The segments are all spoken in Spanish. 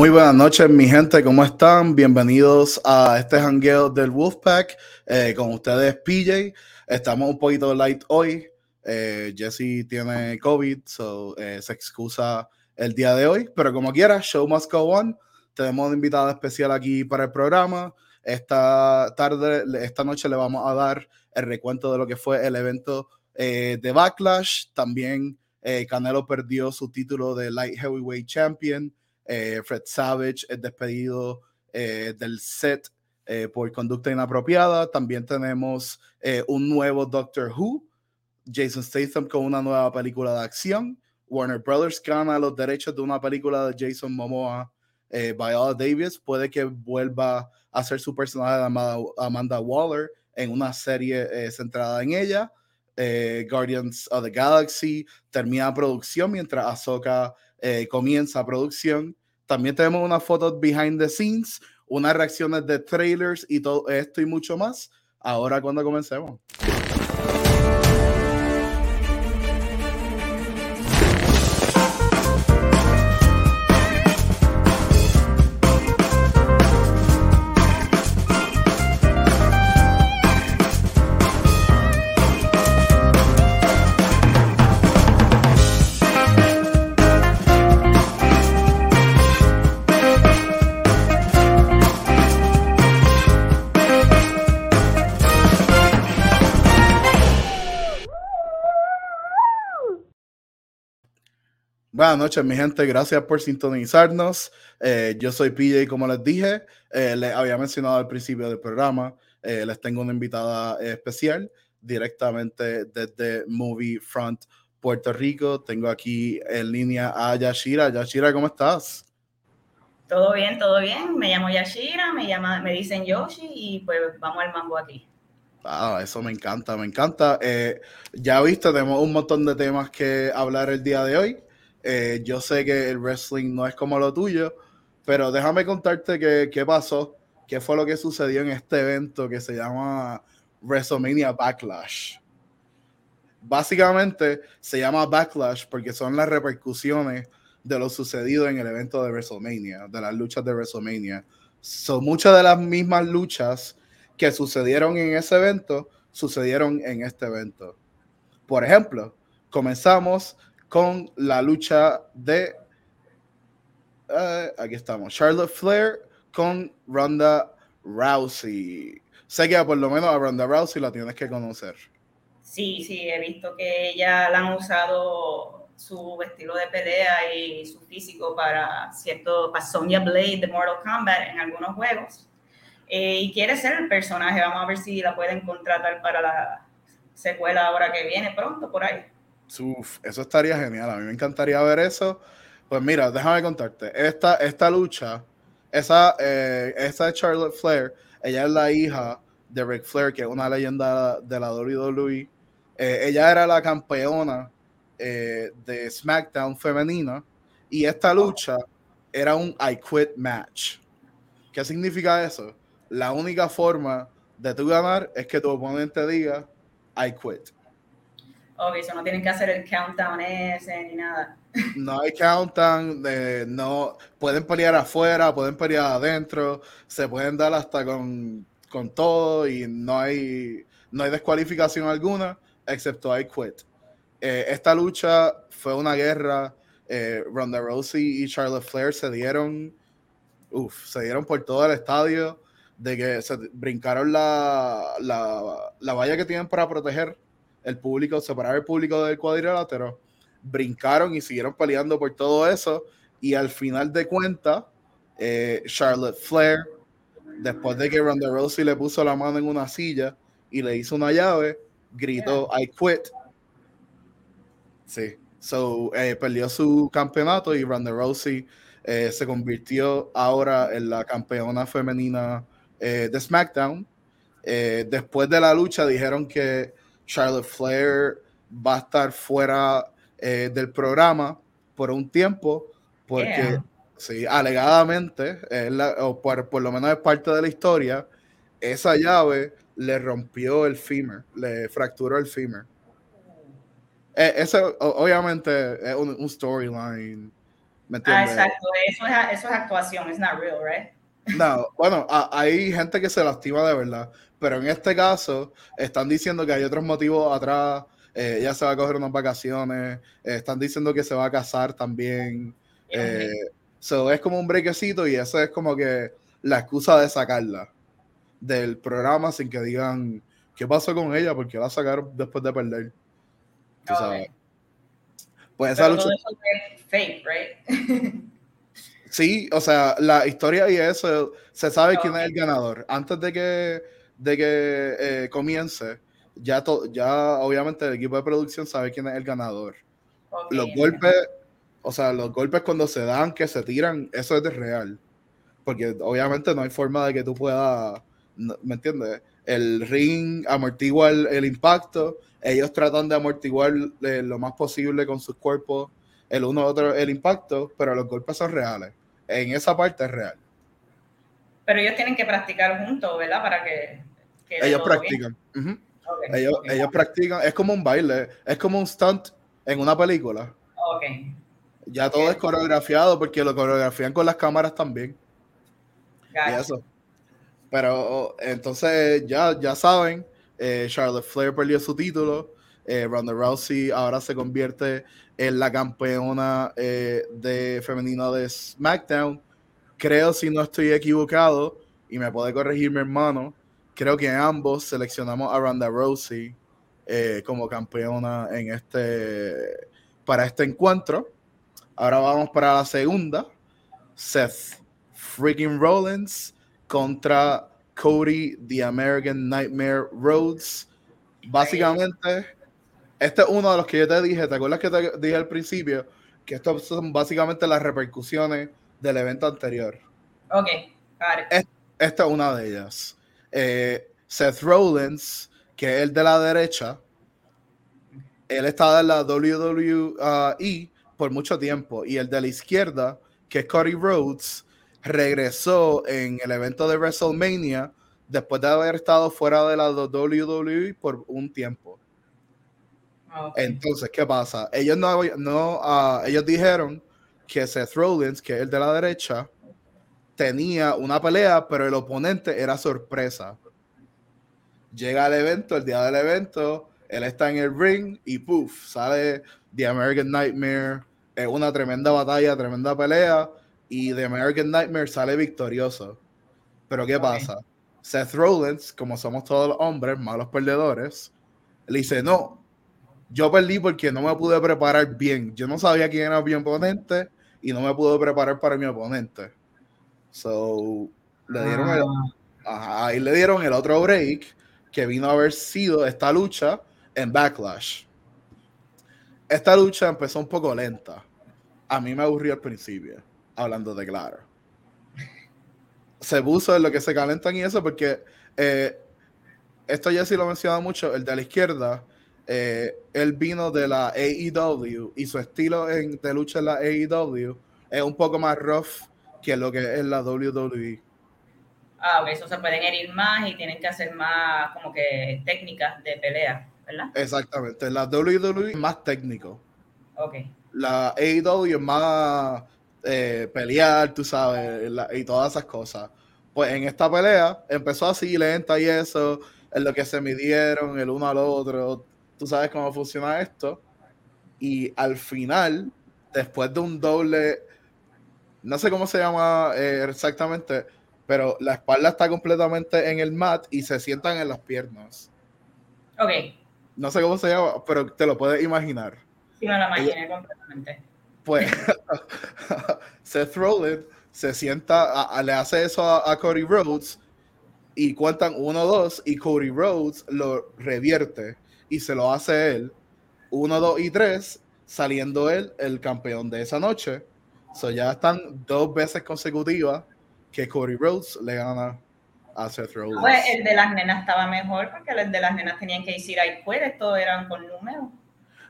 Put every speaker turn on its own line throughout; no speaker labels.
Muy buenas noches, mi gente, ¿cómo están? Bienvenidos a este hangueo del Wolfpack. Eh, con ustedes, PJ. Estamos un poquito light hoy. Eh, Jesse tiene COVID, so eh, se excusa el día de hoy, pero como quiera, show must go on. Tenemos una invitada especial aquí para el programa. Esta tarde, esta noche le vamos a dar el recuento de lo que fue el evento de Backlash. También Canelo perdió su título de Light Heavyweight Champion. Eh, Fred Savage es despedido eh, del set eh, por conducta inapropiada. También tenemos un nuevo Doctor Who, Jason Statham con una nueva película de acción. Warner Brothers gana los derechos de una película de Jason Momoa. Viola Davis puede que vuelva a ser su personaje de Amanda, Waller en una serie centrada en ella. Guardians of the Galaxy termina producción mientras Ahsoka comienza producción. También tenemos unas fotos behind the scenes, unas reacciones de trailers y todo esto y mucho más. Ahora cuando comencemos. Buenas noches, mi gente. Gracias por sintonizarnos. Eh, yo soy PJ, como les dije. Eh, les había mencionado al principio del programa. Eh, les tengo una invitada especial directamente desde Movie Front, Puerto Rico. Tengo aquí en línea a Yashira. Yashira, ¿cómo estás?
Todo bien, todo bien. Me llamo Yashira, me, llama, me dicen Yoshi y pues vamos al mambo aquí.
Ah, eso me encanta, me encanta. ya viste, tenemos un montón de temas que hablar el día de hoy. Eh, yo sé que el wrestling no es como lo tuyo, pero déjame contarte qué, pasó, qué fue lo que sucedió en este evento que se llama WrestleMania Backlash. Básicamente se llama Backlash porque son las repercusiones de lo sucedido en el evento de WrestleMania, de las luchas de WrestleMania. Son muchas de las mismas luchas que sucedieron en ese evento, sucedieron en este evento. Por ejemplo, comenzamos con la lucha de. Uh, aquí estamos. Charlotte Flair con Ronda Rousey. Sé que por lo menos a Ronda Rousey la tienes que conocer.
Sí, sí, he visto que ella la han usado su estilo de pelea y su físico para cierto, para Sonya Blade de Mortal Kombat en algunos juegos. Eh, y quiere ser el personaje. Vamos a ver si la pueden contratar para la secuela ahora que viene pronto por ahí
eso estaría genial. A mí me encantaría ver eso. Pues mira, déjame contarte. Esta, esta lucha, esa, eh, esa Charlotte Flair, ella es la hija de Ric Flair, que es una leyenda de la WWE. Eh, ella era la campeona eh, de SmackDown femenina. Y esta lucha era un I quit match. ¿Qué significa eso? La única forma de tú ganar es que tu oponente diga I quit.
Ok, eso no tienen que hacer el countdown ese ni nada.
No hay countdown, de, no, pueden pelear afuera, pueden pelear adentro, se pueden dar hasta con, todo y no hay, no hay descualificación alguna, excepto I quit. Eh, esta lucha fue una guerra. Eh, Ronda Rousey y Charlotte Flair se dieron, uf, se dieron por todo el estadio, de que se brincaron la, la, la valla que tienen para proteger el público, separar el público del cuadrilátero, brincaron y siguieron peleando por todo eso. Y al final de cuentas, eh, Charlotte Flair, después de que Ronda Rousey le puso la mano en una silla y le hizo una llave, gritó I quit. Sí, so eh, perdió su campeonato y Ronda Rousey eh, se convirtió ahora en la campeona femenina de SmackDown. después de la lucha dijeron que Charlotte Flair va a estar fuera eh, del programa por un tiempo, porque sí, alegadamente, o por, lo menos es parte de la historia, esa llave le rompió el femur, le fracturó el femur. Eh, eso obviamente es un, storyline ¿Me
Ah, exacto. Eso es, eso es actuación. It's not real, right?
No, bueno, a- hay gente que se lastima de verdad, pero en este caso están diciendo que hay otros motivos atrás. eh, ella se va a coger unas vacaciones, eh, están diciendo que se va a casar también. eh, so, es como un brequecito y eso es como que la excusa de sacarla del programa sin que digan qué pasó con ella, porque la sacaron después de perder. Tú sabes. Pues esa lucha,
eso es fake, right?
Sí, o sea, la historia y eso, se sabe quién es el ganador. Antes de que, de que eh, comience, ya, to- ya obviamente el equipo de producción sabe quién es el ganador. Los golpes, o sea, los golpes cuando se dan, que se tiran, eso es de real. Porque obviamente no hay forma de que tú puedas, ¿me entiendes? El ring amortigua el, el impacto, ellos tratan de amortiguar eh, lo más posible con sus cuerpos, el uno otro el impacto, pero los golpes son reales. En esa parte es real.
Pero ellos tienen que practicar juntos, ¿verdad? Para que.
Ellos practican. Ellos, practican, es como un baile, es como un stunt en una película.
Ok.
Ya todo es coreografiado porque lo coreografían con las cámaras también. y eso. Pero entonces ya, ya saben, eh, Charlotte Flair perdió su título, eh, Ronda Rousey ahora se convierte en la campeona eh, de femenina de SmackDown. Creo, si no estoy equivocado, y me puede corregir mi hermano, creo que ambos seleccionamos a Ronda Rousey eh, como campeona en este para este encuentro. Ahora vamos para la segunda. Seth freaking Rollins contra Cody the American Nightmare Rhodes. Básicamente, este es uno de los que yo te dije. ¿Te acuerdas que te dije al principio? Que estos son básicamente las repercusiones del evento anterior.
Ok. Got it.
Esta es una de ellas. Eh, Seth Rollins, que es el de la derecha, él estaba en la WWE por mucho tiempo. Y el de la izquierda, que es Cody Rhodes, regresó en el evento de WrestleMania después de haber estado fuera de la WWE por un tiempo.
Ok.
Entonces, ¿qué pasa? Ellos no, no ah, ellos dijeron que Seth Rollins, que es el de la derecha, tenía una pelea, pero el oponente era sorpresa. Llega al evento, el día del evento, él está en el ring y puff, sale The American Nightmare. Es una tremenda batalla, tremenda pelea. Y The American Nightmare sale victorioso. Pero ¿qué pasa? Seth Rollins, como somos todos los hombres, malos perdedores, le dice, no, yo perdí porque no me pude preparar bien. Yo no sabía quién era mi oponente y no me pude preparar para mi oponente. So, le dieron el,
Ah,
ajá, ahí le dieron el otro break que vino a haber sido esta lucha en Backlash. Esta lucha empezó un poco lenta. A mí me aburrió al principio, hablando de claro. Se puso en lo que se calentan y eso porque eh, esto ya sí lo menciona mucho, el de la izquierda, eh, él vino de la AEW y su estilo en- de lucha en la AEW es un poco más rough que lo que es la WWE.
Ah, ok, eso se pueden herir más y tienen que hacer más como que técnicas de pelea, ¿verdad?
Exactamente, la WWE es más técnico.
Ok.
La AEW es más eh, pelear, tú sabes, la- y todas esas cosas. Pues en esta pelea empezó así lenta y eso, en lo que se midieron el uno al otro. Tú sabes cómo funciona esto. Y al final, después de un doble, no sé cómo se llama eh, exactamente, pero la espalda está completamente en el mat y se sientan en las piernas.
Ok.
No sé cómo se llama, pero te lo puedes imaginar.
Sí, me lo imaginé completamente.
Pues Seth Rollins se sienta, a- a- le hace eso a, a Cody Rhodes y cuentan uno, dos, y Cody Rhodes lo revierte y se lo hace él. Uno, dos y tres, saliendo él el campeón de esa noche. So ya están dos veces consecutivas que Cody Rhodes le gana a Seth Rollins.
Pues el de las nenas estaba mejor porque el de las nenas tenían que decir ahí puedes, todo eran con números.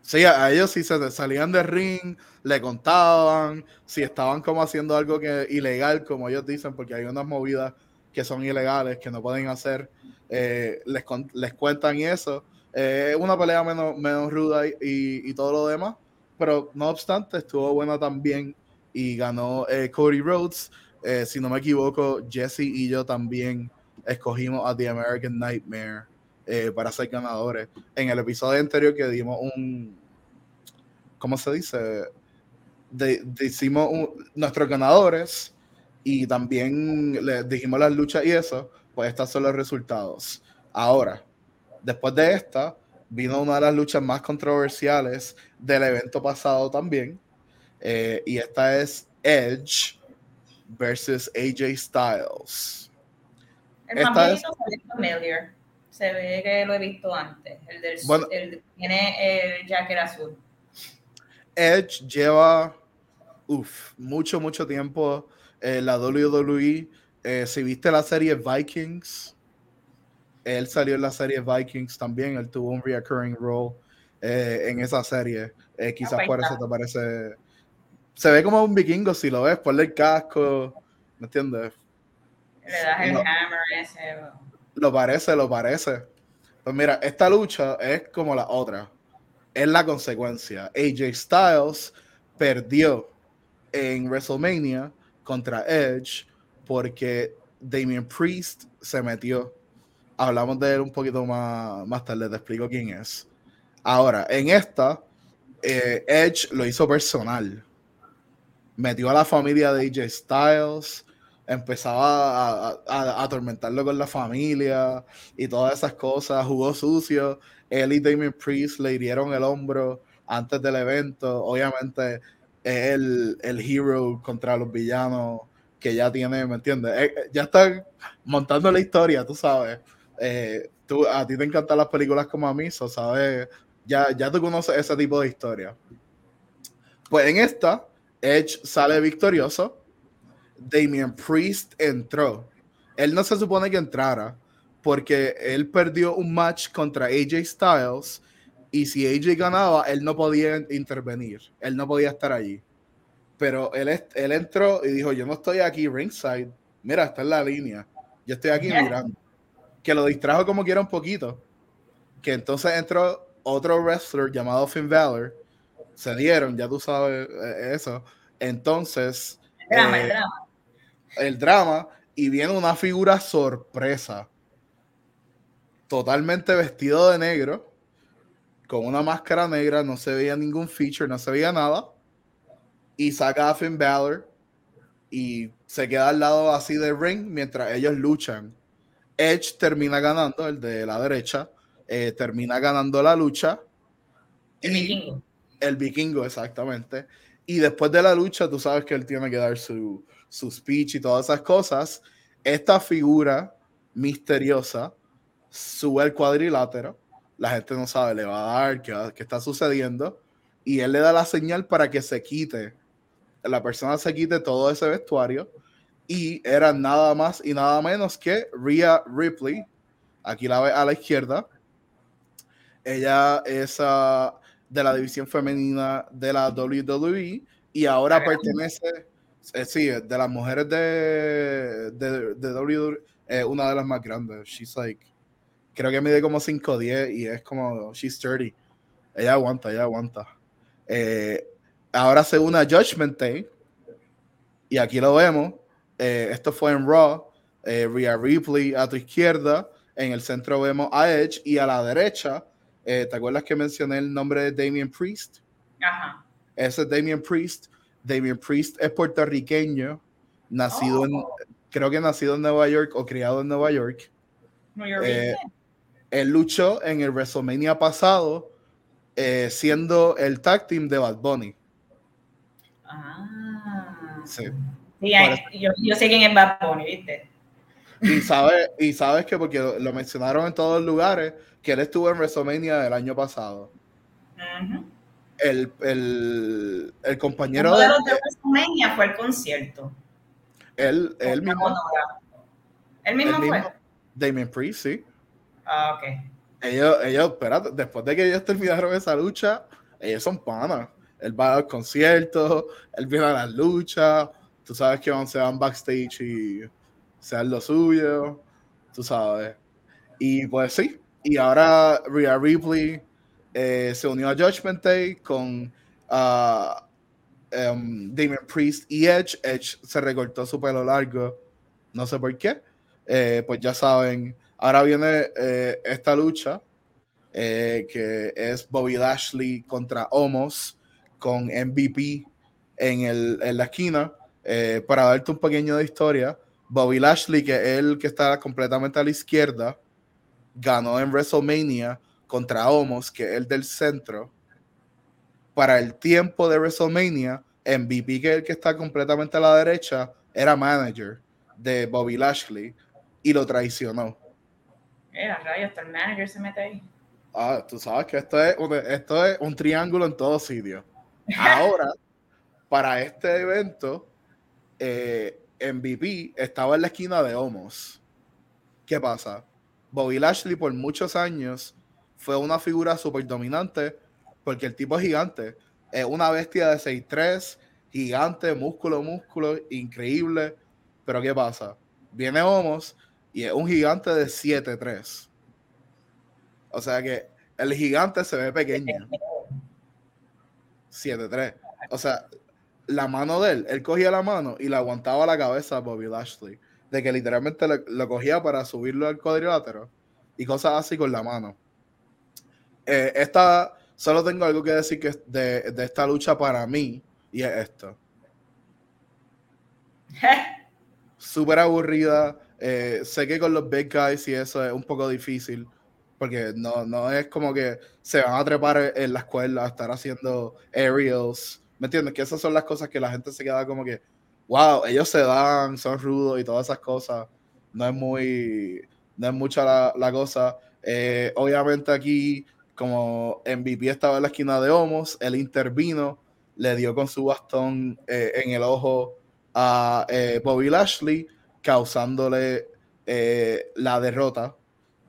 Sí, a ellos si se salían del ring, le contaban, si estaban como haciendo algo que ilegal, como ellos dicen, porque hay unas movidas que son ilegales, que no pueden hacer, eh, les, les cuentan y eso. Eh, una pelea menos, menos ruda y, y- y todo lo demás, pero no obstante estuvo buena también y ganó eh, Cody Rhodes. Eh, si no me equivoco, Jesse y yo también escogimos a The American Nightmare eh, para ser ganadores. En el episodio anterior que dimos un, ¿cómo se dice? De, decimos nuestros ganadores y también le dijimos las luchas y eso, pues estos son los resultados. Ahora, después de esta, vino una de las luchas más controversiales del evento pasado también, eh, y esta es Edge versus AJ Styles.
El esta es... familiar. Se ve que lo he visto antes. El del bueno, el, tiene el jacket azul.
Edge lleva uf, mucho, mucho tiempo en la WWE. Eh, si viste la serie Vikings, él salió en la serie Vikings también. Él tuvo un recurring role eh, en esa serie. Eh, quizás por eso te parece se ve como un vikingo si lo ves, ponle el casco, ¿me entiendes?
Le das el hammer ese.
Lo parece, lo parece. Pues mira, esta lucha es como la otra. Es la consecuencia. AJ Styles perdió en WrestleMania contra Edge porque Damien Priest se metió. Hablamos de él un poquito más, más tarde, te explico quién es. Ahora, en esta, eh, Edge lo hizo personal metió a la familia de AJ Styles, empezaba a, atormentarlo con la familia y todas esas cosas, jugó sucio. Él y Damien Priest le hirieron el hombro antes del evento. Obviamente es el, el hero contra los villanos que ya tiene, ¿me entiendes? Eh, eh, ya están montando la historia, tú sabes. Eh, tú, a ti te encantan las películas como a mí, ¿sabes? Ya, ya tú conoces ese tipo de historia. Pues en esta, Edge sale victorioso. Damian Priest entró. Él no se supone que entrara porque él perdió un match contra AJ Styles y si AJ ganaba, él no podía intervenir. Él no podía estar allí. Pero él, él entró y dijo, yo no estoy aquí ringside. Mira, está en la línea. Yo estoy aquí mirando. Que lo distrajo como quiera un poquito. Que entonces entró otro wrestler llamado Finn Balor se dieron, ya tú sabes eh, eso. Entonces,
el drama, el eh, drama.
El drama, y viene una figura sorpresa, totalmente vestido de negro, con una máscara negra, no se veía ningún feature, no se veía nada, y saca a Finn Balor y se queda al lado así del ring mientras ellos luchan. Edge termina ganando, el de la derecha, eh, termina ganando la lucha.
El vikingo.
El vikingo, exactamente. Y después de la lucha, tú sabes que él tiene que dar su, su speech y todas esas cosas. Esta figura misteriosa sube al cuadrilátero. La gente no sabe, le va a dar qué, qué está sucediendo. Y él le da la señal para que se quite. La persona se quite todo ese vestuario. Y era nada más y nada menos que Rhea Ripley. Aquí la ve a la izquierda. Ella es de la división femenina de la WWE y ahora pertenece, eh, sí, de las mujeres de, de, de WWE, una de las más grandes. She's like, creo que mide como 5'10 y es como, she's 30. Ella aguanta, ella aguanta. Eh, ahora se une a Judgment Day y aquí lo vemos. Eh, esto fue en Raw. Rhea Ripley a tu izquierda. En el centro vemos a Edge y a la derecha eh, ¿Te acuerdas que mencioné el nombre de Damien Priest?
Ajá.
Ese es Damien Priest. Damien Priest es puertorriqueño, nacido en, oh. creo que nacido en Nueva York o criado en Nueva York. Eh, él luchó en el WrestleMania pasado eh, siendo el tag team de Bad Bunny.
Ah. Sí. yo, yo, sé quién es Bad Bunny, ¿viste?
Y sabes, y sabes que porque lo mencionaron en todos los lugares, que él estuvo en WrestleMania del año pasado. el, el, el, compañero
de, de WrestleMania fue el concierto.
Él, él mismo.
¿Él mismo fue?
Damien Priest, sí.
Ah, ok.
Ellos, ellos, espérate, después de que ellos terminaron esa lucha, ellos son panas. Él va al concierto, él viene a las luchas, tú sabes que van, se van backstage y sean lo suyo, tú sabes. Y pues sí, y ahora Rhea Ripley eh, se unió a Judgment Day con uh, um, Priest y Edge. Edge se recortó su pelo largo, no sé por qué. Eh, pues ya saben, ahora viene eh, esta lucha eh, que es Bobby Lashley contra Homos con MVP en, el, en la esquina. para darte un pequeño de historia, Bobby Lashley, que es el que está completamente a la izquierda, ganó en WrestleMania contra Homos, que es el del centro. Para el tiempo de WrestleMania, MVP, que es el que está completamente a la derecha, era manager de Bobby Lashley y lo traicionó.
Era rayo, hasta el manager se mete ahí.
Ah, tú sabes que esto es, un, esto es un triángulo en todo sitio. Ahora, para este evento, eh, MVP estaba en la esquina de Homos. ¿Qué pasa? Bobby Lashley por muchos años fue una figura súper dominante porque el tipo es gigante. Es una bestia de 6'3, gigante, músculo, músculo, increíble. Pero ¿qué pasa? Viene Homos y es un gigante de 7'3. O sea que el gigante se ve pequeño. 7'3. O sea, la mano de él, él cogía la mano y le aguantaba la cabeza a Bobby Lashley. De que literalmente lo, cogía para subirlo al cuadrilátero y cosas así con la mano. Eh, esta, solo tengo algo que decir que de, de esta lucha para mí y es esto. Súper aburrida. Eh, sé que con los big guys y eso es un poco difícil porque no, no es como que se van a trepar en la escuela a estar haciendo aerials. ¿Me entiendes? Que esas son las cosas que la gente se queda como que, wow, ellos se dan, son rudos y todas esas cosas. No es muy, no es mucha la, la cosa. Eh, obviamente aquí, como MVP estaba en la esquina de Homos, él intervino, le dio con su bastón eh, en el ojo a eh, Bobby Lashley, causándole la derrota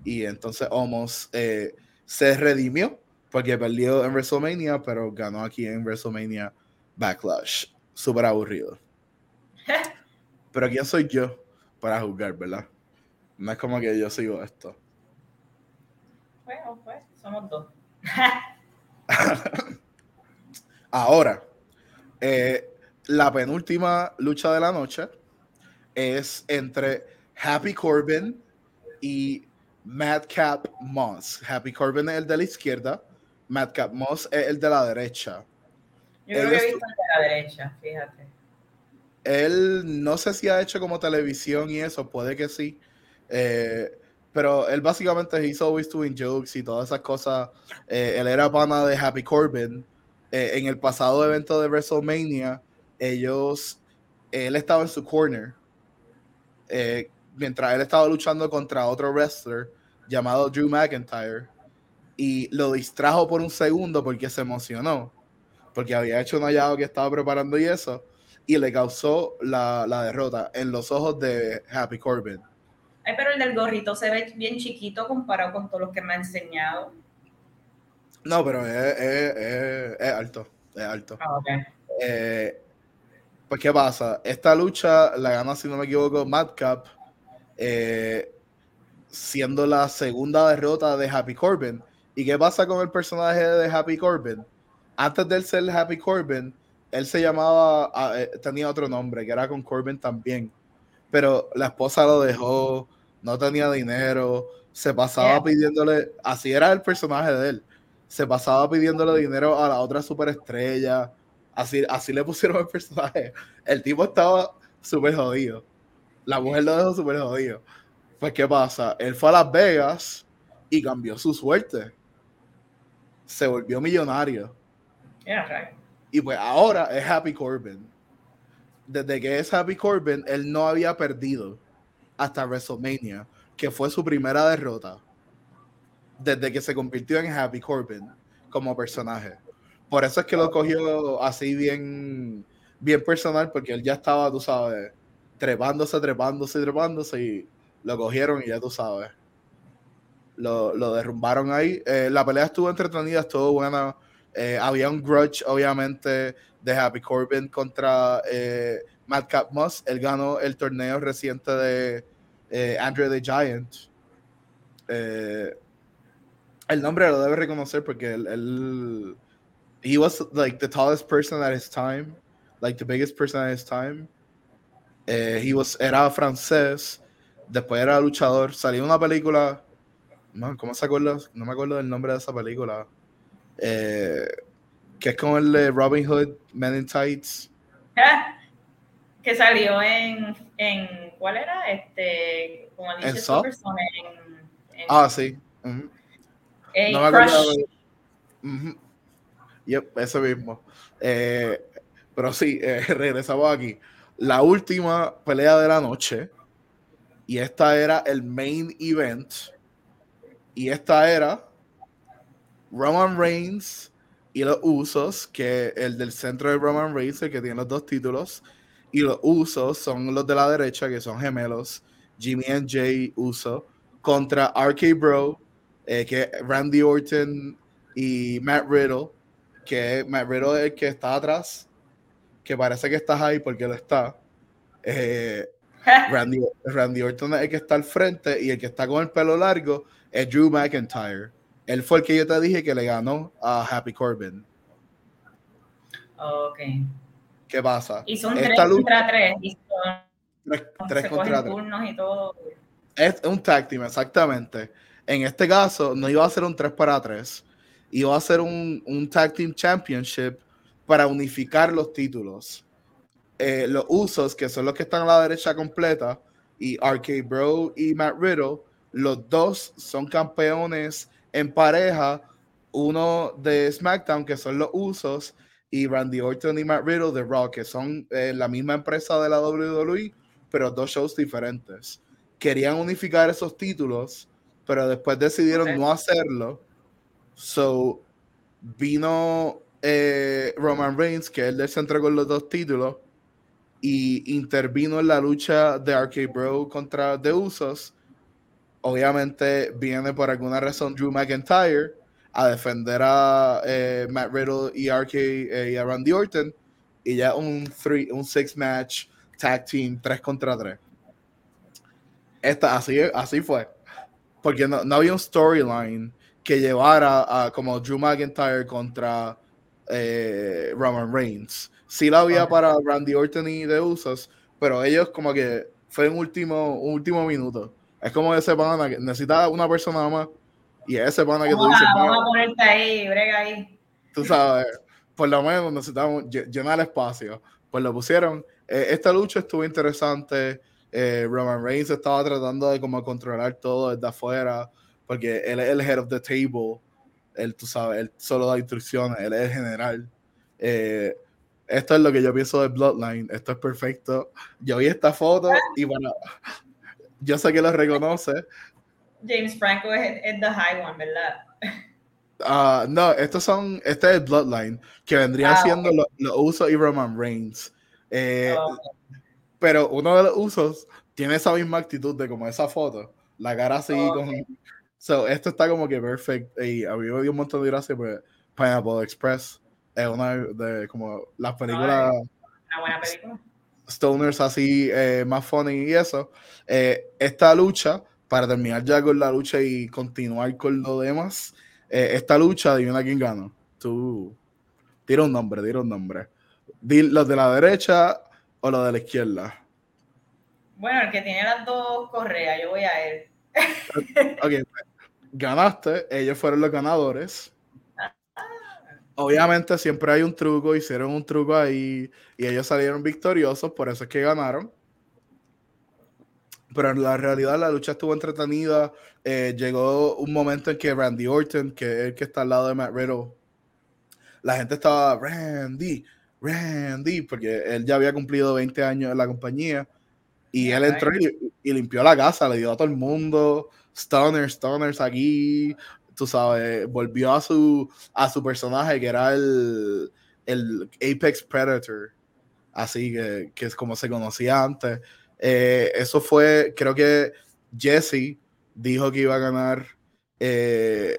y entonces Homos se redimió porque perdió en WrestleMania, pero ganó aquí en WrestleMania Backlash. Súper aburrido. pero ¿quién soy yo para juzgar, verdad? No es como que yo sigo esto.
Bueno, pues, somos dos.
Ahora, eh, la penúltima lucha de la noche es entre Happy Corbin y Madcap Moss. Happy Corbin es el de la izquierda, Madcap Moss es el de la derecha.
Yo creo que he visto el de la derecha, fíjate.
Él no sé si ha hecho como televisión y eso, puede que sí. Eh, pero él básicamente hizo always doing jokes y todas esas cosas. Eh, él era pana de Happy Corbin. Eh, en el pasado evento de WrestleMania, ellos, él estaba en su corner mientras él estaba luchando contra otro wrestler llamado Drew McIntyre y lo distrajo por un segundo porque se emocionó, porque había hecho un hallado que estaba preparando y eso, y le causó la, derrota en los ojos de Happy Corbin.
Ay, pero el del gorrito se ve bien chiquito comparado con todos los que me ha enseñado.
No, pero es, alto, es alto. Ah, eh, pues, ¿qué pasa? Esta lucha la gana, si no me equivoco, Madcap eh, siendo la segunda derrota de Happy Corbin. ¿Y qué pasa con el personaje de Happy Corbin? Antes de él ser Happy Corbin, él se llamaba, ah, eh, tenía otro nombre, que era con Corbin también. Pero la esposa lo dejó, no tenía dinero, se pasaba pidiéndole, así era el personaje de él, se pasaba pidiéndole dinero a la otra superestrella, así, así le pusieron el personaje. El tipo estaba súper jodido. La mujer lo dejó súper jodido. Pues, ¿qué pasa? Él fue a Las Vegas y cambió su suerte. Se volvió millonario. Y pues ahora es Happy Corbin. Desde que es Happy Corbin, él no había perdido hasta WrestleMania, que fue su primera derrota. Desde que se convirtió en Happy Corbin como personaje. Por eso es que lo cogió así bien, bien personal, porque él ya estaba, tú sabes, trepándose, trepándose, trepándose y lo cogieron y ya tú sabes. Lo, lo derrumbaron ahí. Eh, la pelea estuvo entretenida, estuvo buena. Eh, había un grudge, obviamente, de Happy Corbin contra eh, Madcap Moss. Él ganó el torneo reciente de eh, Andrew the Giant. el nombre lo debe reconocer porque él, he was like the tallest person at his time like the biggest person at his time. Eh, he was, era francés, después era luchador. Salió una película, ¿cómo se acuerda? No me acuerdo del nombre de esa película. Eh, que es como el de Robin Hood, Men in Tights.
que salió en, en, ¿cuál era? Este, como
¿En,
en,
Ah, sí. no me acuerdo. Yep, ese mismo. Eh, pero sí, eh, regresamos aquí. La última pelea de la noche. Y esta era el main event. Y esta era Roman Reigns y los Usos, que el del centro de Roman Reigns, el que tiene los dos títulos. Y los Usos son los de la derecha, que son gemelos. Jimmy and Jay Uso. Contra RK Bro, eh, que Randy Orton y Matt Riddle que Matt Riddle es el que está atrás, que parece que estás ahí porque lo está. Eh, Randy, Orton es el que está al frente y el que está con el pelo largo es Drew McIntyre. Él fue el que yo te dije que le ganó a Happy Corbin.
Ok.
¿Qué pasa?
Y son tres contra tres.
tres, contra tres.
y todo.
Es un tag team, exactamente. En este caso, no iba a ser un 3 para 3 y va a ser un, un Tag Team Championship para unificar los títulos. Eh, los usos, que son los que están a la derecha completa, y RK Bro y Matt Riddle, los dos son campeones en pareja, uno de SmackDown, que son los usos, y Randy Orton y Matt Riddle de Raw, que son eh, la misma empresa de la WWE, pero dos shows diferentes. Querían unificar esos títulos, pero después decidieron no hacerlo So, vino eh, Roman Reigns, que él se entregó los dos títulos, y intervino en la lucha de RK Bro contra The Usos. Obviamente viene por alguna razón Drew McIntyre a defender a eh, Matt Riddle y RK eh, y a Randy Orton. Y ya un, three, un six match tag team 3 contra 3. Esta, así, así fue. Porque no, no había un storyline que llevara a como Drew McIntyre contra eh, Roman Reigns. Sí la había para Randy Orton y de Usos, pero ellos como que fue un último, último minuto. Es como ese pana que necesita una persona más y ese pana que tú dices.
Vamos a ponerte ahí, brega ahí.
Tú sabes, por lo menos necesitamos llenar espacio. Pues lo pusieron. Eh, esta lucha estuvo interesante. Eh, Roman Reigns estaba tratando de como controlar todo desde afuera porque él es el head of the table, él, tú sabes, él solo da instrucciones, él es el general. Eh, esto es lo que yo pienso de Bloodline, esto es perfecto. Yo vi esta foto y bueno, yo sé que lo reconoce.
James Franco es, the high one, ¿verdad?
Uh, no, estos son, este es Bloodline, que vendría ah, siendo los lo usos y Roman Reigns. Eh, oh, pero uno de los usos tiene esa misma actitud de como esa foto, la cara así oh, con, So, esto está como que perfecto. Y a mí me dio un montón de gracia, pues Pineapple Express es una de como las películas.
una buena película.
Stoners así eh, más funny y eso. Eh, esta lucha, para terminar ya con la lucha y continuar con lo demás, eh, esta lucha, adivina quién ganó. Tú, tira un nombre, tira un nombre. ¿Los de la derecha o los de la izquierda?
Bueno, el que tiene las dos correas, yo voy a él.
ok, pues, ganaste, ellos fueron los ganadores. Obviamente siempre hay un truco, hicieron un truco ahí y ellos salieron victoriosos, por eso es que ganaron. Pero en la realidad la lucha estuvo entretenida. Eh, llegó un momento en que Randy Orton, que es el que está al lado de Matt Riddle, la gente estaba, Randy, Randy, porque él ya había cumplido 20 años en la compañía. Y él entró y, y, limpió la casa, le dio a todo el mundo. Stoners, Stoners aquí, tú sabes, volvió a su, a su personaje que era el, el Apex Predator, así que, que es como se conocía antes. Eh, eso fue, creo que Jesse dijo que iba a ganar eh,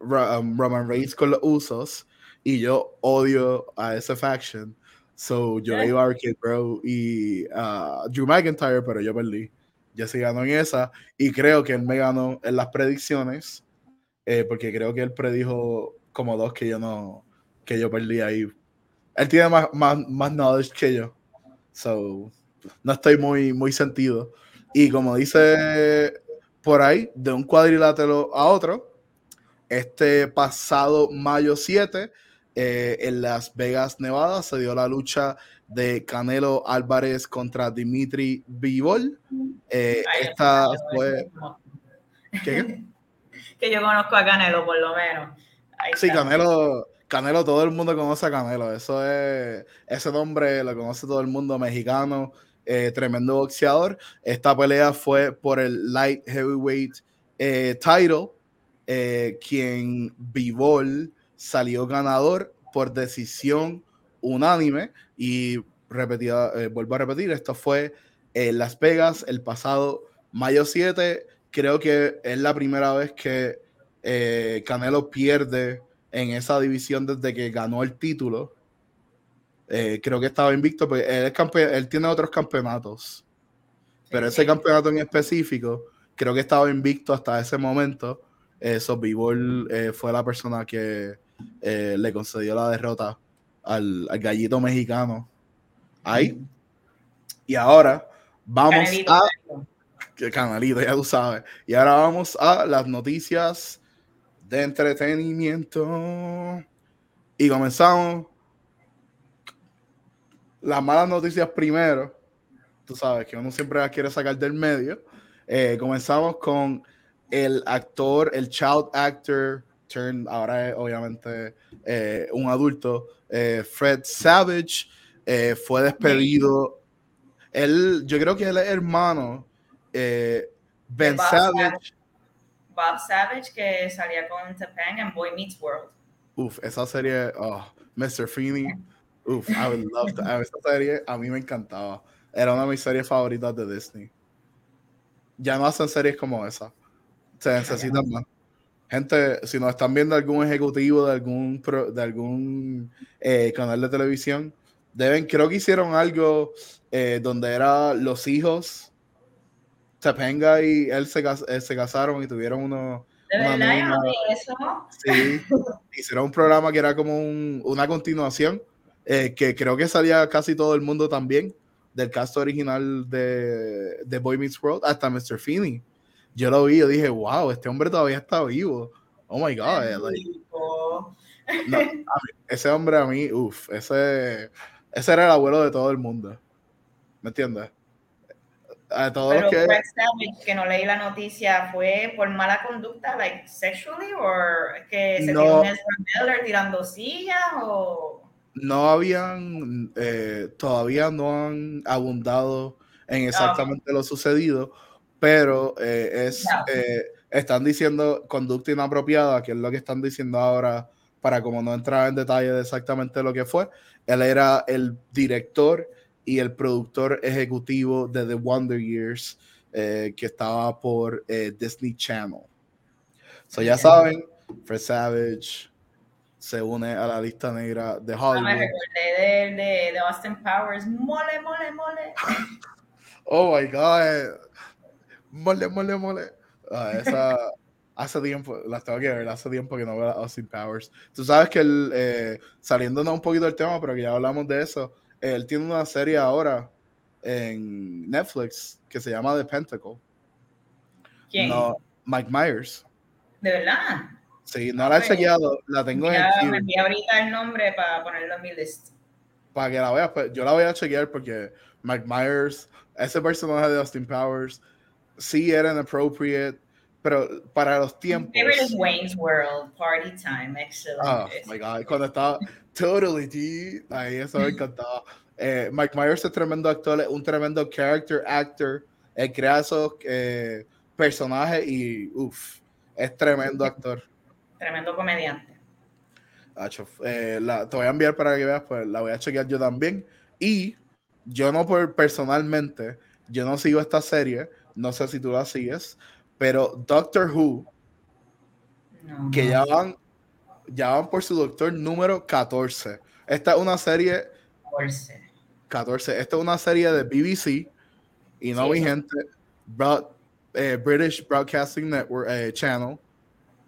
um, Roman Reigns con los usos y yo odio a esa faction. So yo le iba a Arcade Bro y a Drew McIntyre, pero yo perdí. Jesse ganó en esa y creo que él me ganó en las predicciones eh, porque creo que él predijo como dos que yo no que yo perdí ahí él tiene más, más, más knowledge que yo. So, no estoy muy, muy sentido. Y como dice por ahí, de un cuadrilátero a otro, este pasado mayo 7, eh, en Las Vegas, Nevada, se dio la lucha de Canelo Álvarez contra Dimitri Bivol. Eh, esta fue...
¿Qué? Que yo conozco a Canelo, por lo menos.
sí, Canelo, Canelo, todo el mundo conoce a Canelo. Eso es, ese nombre lo conoce todo el mundo mexicano. Eh, tremendo boxeador. Esta pelea fue por el Light Heavyweight eh, title, eh, quien Bivol salió ganador por decisión unánime y repetida, vuelvo a repetir, esto fue en Las Vegas el pasado mayo 7 creo que es la primera vez que eh, Canelo pierde en esa división desde que ganó el título. Eh, creo que estaba invicto, porque él, él tiene otros campeonatos, pero ese campeonato en específico, creo que estaba invicto hasta ese momento. Eh, fue la persona que le concedió la derrota al, gallito mexicano. Ahí. Y ahora vamos a canalito, ya tú sabes. Y ahora vamos a las noticias de entretenimiento. Y comenzamos. Las malas noticias primero. Tú sabes que uno siempre las quiere sacar del medio. Eh, comenzamos con el actor, el child actor, turn, ahora es obviamente eh, un adulto, eh, Fred Savage, fue despedido. Él, yo creo que él es hermano eh, ben Savage.
Bob Savage, que salía con Topanga en Boy Meets World.
Uf, esa serie, oh, Mr. Feeney. Uf, I would love to. Esa serie a mí me encantaba. Era una de mis series favoritas de Disney. Ya no hacen series como esa. Se necesitan más. Gente, si nos están viendo algún ejecutivo de algún, de algún eh, canal de televisión, deben, creo que hicieron algo eh, donde era los hijos Topanga y él se, eh, se casaron y tuvieron uno.
¿De verdad? eso?
Sí, hicieron un programa que era como un, una continuación, eh, que creo que salía casi todo el mundo también, del cast original de, de Boy Meets World, hasta Mr. Feeney. Yo lo vi, yo dije, wow, este hombre todavía está vivo. Oh my God. ese hombre a mí, uff, ese, ese era el abuelo de todo el mundo. ¿Me entiendes? A todos
Pero
que...
que no leí la noticia, ¿fue por mala conducta, like sexually, o que se no, un tirando sillas, o...?
No habían, eh, todavía no han abundado en exactamente lo sucedido, pero eh, es, eh, están diciendo conducta inapropiada, que es lo que están diciendo ahora, para como no entrar en detalle de exactamente lo que fue. Él era el director y el productor ejecutivo de The Wonder Years, eh, que estaba por eh, Disney Channel. So ya saben, Fred Savage se une a la lista negra de Hollywood. me
recordé de, de, Austin Powers. Mole, mole, mole.
oh my God. Mole, mole, mole. Ah, esa, hace tiempo, las tengo que ver, hace tiempo que no veo a Austin Powers. Tú sabes que él, eh, saliéndonos un poquito del tema, pero que ya hablamos de eso, él tiene una serie ahora en Netflix que se llama The Pentacle.
¿Quién?
No, Mike Myers.
¿De verdad?
Sí, no la he chequeado, la tengo en
el Me envía ahorita el nombre para ponerlo en mi list.
Para que la veas, pues, yo la voy a chequear porque Mike Myers, ese personaje de Austin Powers, sí era inappropriate, pero para los tiempos.
Favorite Wayne's World, Party Time, excelente.
Oh my god, cuando estaba totally, G, ahí eso me encantaba. Eh, Mike Myers es tremendo actor, un tremendo character actor, él crea esos eh, personajes y uff, es tremendo actor.
Tremendo comediante.
Eh, la, te voy a enviar para que veas, pues la voy a chequear yo también. Y yo no por personalmente, yo no sigo esta serie, no sé si tú la sigues, pero Doctor Who, que ya van, ya van por su doctor número 14. Esta es una serie.
14.
14. Esta es una serie de BBC y no mi gente. Eh, British Broadcasting Network eh, Channel.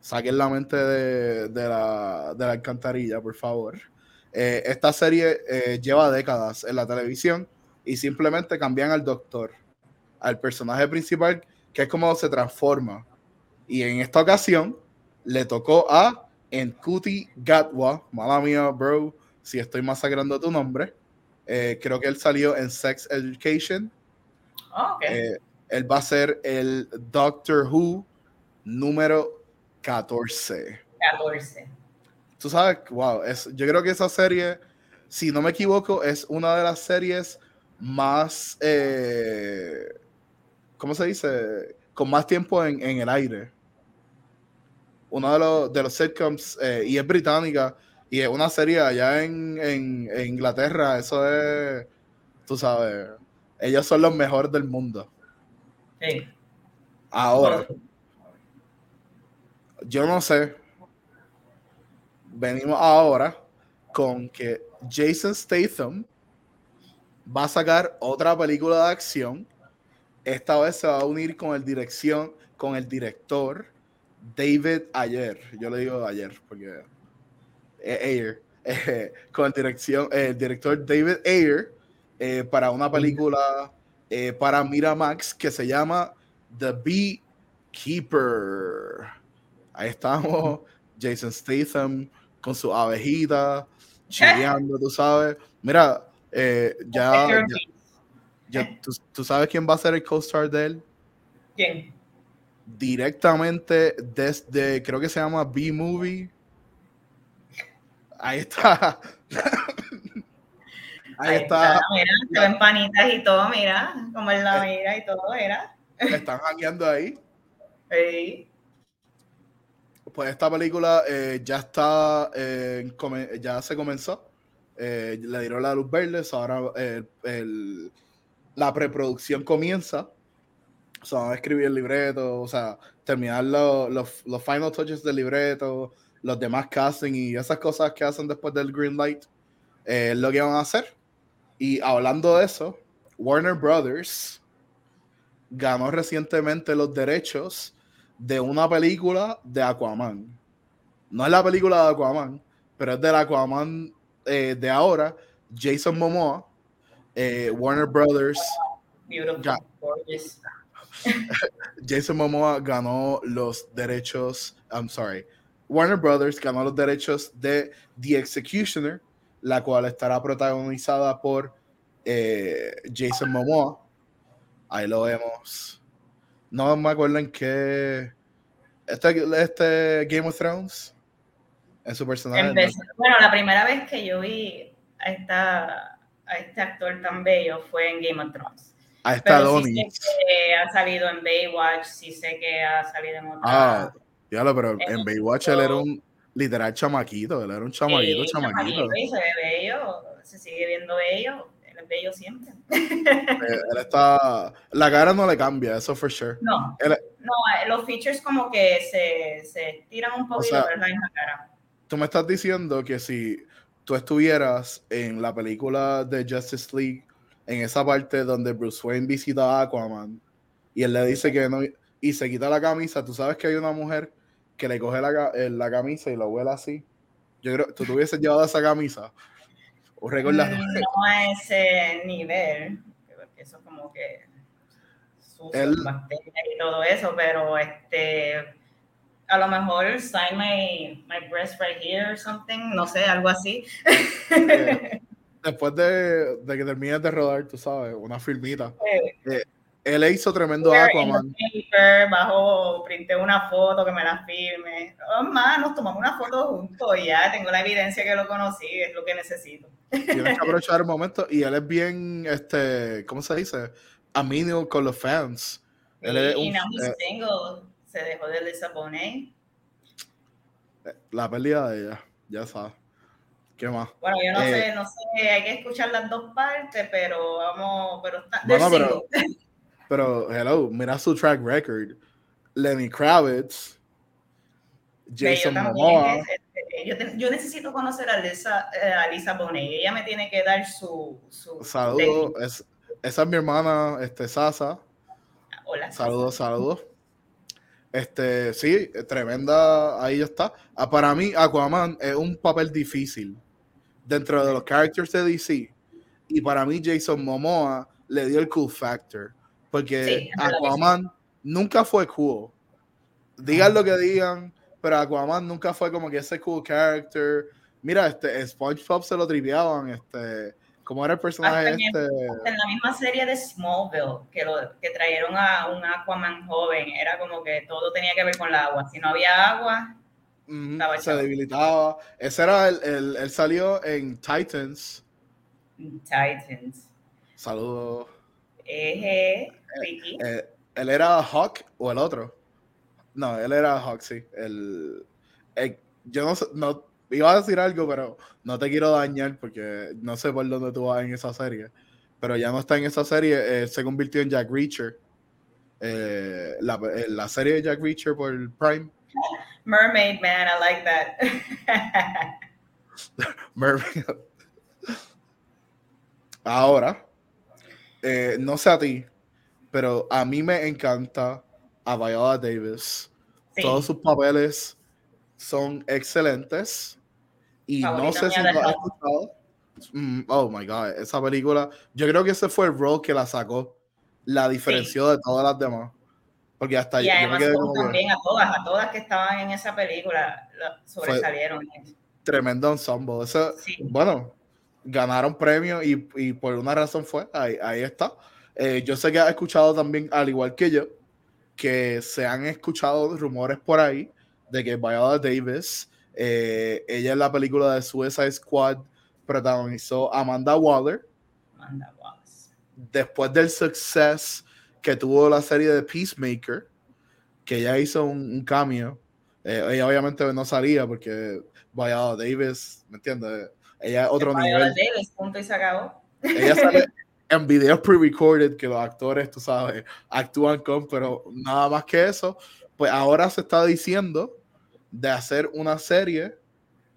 Saquen la mente de, de, la, de la alcantarilla, por favor. Eh, esta serie eh, lleva décadas en la televisión y simplemente cambian al doctor, al personaje principal, que es como se transforma. Y en esta ocasión le tocó a Enkuti Gatwa, mala mía, bro, si estoy masacrando tu nombre. Eh, creo que él salió en Sex Education.
Oh, okay.
él va a ser el Doctor Who número 14.
14.
Tú sabes, wow, es, yo creo que esa serie, si no me equivoco, es una de las series más, eh, ¿cómo se dice? Con más tiempo en, en el aire. Uno de los, de los sitcoms, eh, y es británica, y es una serie allá en, en, en Inglaterra, eso es, tú sabes, ellos son los mejores del mundo.
Sí.
Ahora, yo no sé. Venimos ahora con que Jason Statham va a sacar otra película de acción. Esta vez se va a unir con el dirección, con el director David Ayer. Yo le digo ayer porque Ayer. Eh, con el dirección, el director David Ayer eh, para una película eh, para Miramax que se llama The Beekeeper. Ahí estamos, Jason Statham con su abejita, chileando, tú sabes. Mira, eh, ya, ya, ya ¿tú, ¿tú, sabes quién va a ser el co-star de él.
¿Quién?
Directamente desde, creo que se llama B-Movie. Ahí está.
Ahí, Ahí está. está. Mira, se ven panitas y todo, mira, como él la mira y todo, era.
Están hackeando ahí.
Sí
pues esta película eh, ya está, eh, ya se comenzó. Eh, le dieron la luz verde, ahora el, la preproducción comienza. O sea, escribir el libreto, o sea, terminar los, los, final touches del libreto, los demás casting y esas cosas que hacen después del green light, es lo que van a hacer. Y hablando de eso, Warner Brothers ganó recientemente los derechos de una película de Aquaman. No es la película de Aquaman, pero es del Aquaman eh, de ahora. Jason Momoa, eh, Warner Brothers. Jason Momoa ganó los derechos. I'm sorry. Warner Brothers ganó los derechos de The Executioner, la cual estará protagonizada por eh, Jason Momoa. Ahí lo vemos no me acuerdo en qué. Este, este Game of Thrones. En su personaje.
bueno, la primera vez que yo vi a, esta, a este actor tan bello fue en Game of Thrones.
A esta
pero sí sé que ha salido en Baywatch, sí sé que ha salido en otra.
Ah, diablo, pero en, en Baywatch él era un literal chamaquito, él era un chamaquito, sí, chamaquito. chamaquito.
Y se ve bello, se sigue viendo bello bello siempre.
Eh, él está. La cara no le cambia, eso for sure.
No, él... no los features como que se, se tiran un poquito, o sea, pero es la cara.
Tú me estás diciendo que si tú estuvieras en la película de Justice League, en esa parte donde Bruce Wayne visita a Aquaman y él le dice que no y se quita la camisa, tú sabes que hay una mujer que le coge la, eh, la camisa y lo vuela así. Yo creo, tú te hubieses llevado esa camisa o recordando.
Mm, no a ese nivel, porque eso como que sucio, El... y todo eso, pero este a lo mejor sign my, my breast right here or something, no sé, algo así.
Eh, después de, de, que termines de rodar, tú sabes, una filmita. Eh, eh, él hizo tremendo Aquaman.
Paper, bajo, printé una foto que me la firme. Oh, más, nos tomamos una foto juntos y ya tengo la evidencia que lo conocí, es lo que necesito.
Tienes que aprovechar el momento y él es bien, este, ¿cómo se dice? Amigo con los fans.
Él es un, y now he's single, se dejó de Lisa Bonet.
La pérdida de ella, ya sabes. ¿Qué más?
Bueno, yo no eh, sé, no sé, hay que escuchar las dos partes, pero vamos, pero está. Bueno, pero,
pero, hello, mira su track record. Lenny Kravitz, Jason Momoa.
Este, yo, yo, necesito conocer a Lisa, eh, a Lisa Bonet. Ella me tiene que dar su. su
saludos. Es, esa es mi hermana, este, Sasa.
Hola.
Saludos, saludos. Este, sí, tremenda, ahí ya está. Ah, para mí, Aquaman es un papel difícil, dentro de los characters de DC. Y para mí Jason Momoa le dio el cool factor. Porque Aquaman nunca fue cool. Digan lo que digan, pero Aquaman nunca fue como que ese cool character. Mira, este SpongeBob se lo tripeaban, este ¿Cómo era el personaje este?
En, la misma serie de Smallville, que, lo, que trajeron a un Aquaman joven, era como que todo tenía que ver con el agua. Si no había agua,
se debilitaba. Ese era el, el, él salió en Titans.
Titans.
Saludos.
Eh, eh,
¿Él era Hawk o el otro? No, él era Hawk, sí. El, yo no, no iba a decir algo, pero no te quiero dañar porque no sé por dónde tú vas en esa serie. Pero ya no está en esa serie, eh, se convirtió en Jack Reacher. Eh, la, eh, la, serie de Jack Reacher por Prime.
Mermaid Man, I like that.
Mermaid. Ahora, no sé a ti, pero a mí me encanta a Viola Davis. Todos sus papeles son excelentes. Y no sé si lo has escuchado. Mm, oh my god, esa película. Yo creo que ese fue el rol que la sacó. La diferenció de todas las demás. Porque hasta
y además también a todas, a todas que estaban en esa película sobresalieron.
Tremendo ensemble. Bueno, ganaron premios y, y, por una razón fue. Ahí, ahí está. Eh, yo sé que has escuchado también, al igual que yo, que se han escuchado rumores por ahí de que Viola Davis eh, ella en la película de Suicide Squad protagonizó Amanda Waller.
Amanda Wallace.
Después del suceso que tuvo la serie de Peacemaker, que ella hizo un, cambio. Eh, ella obviamente no salía porque Viola Davis, ¿me entiendes? Ella es otro nivel.
Davis, punto y se acabó.
Ella sale en videos pre-recorded que los actores, tú sabes, actúan con, pero nada más que eso, pues ahora se está diciendo de hacer una serie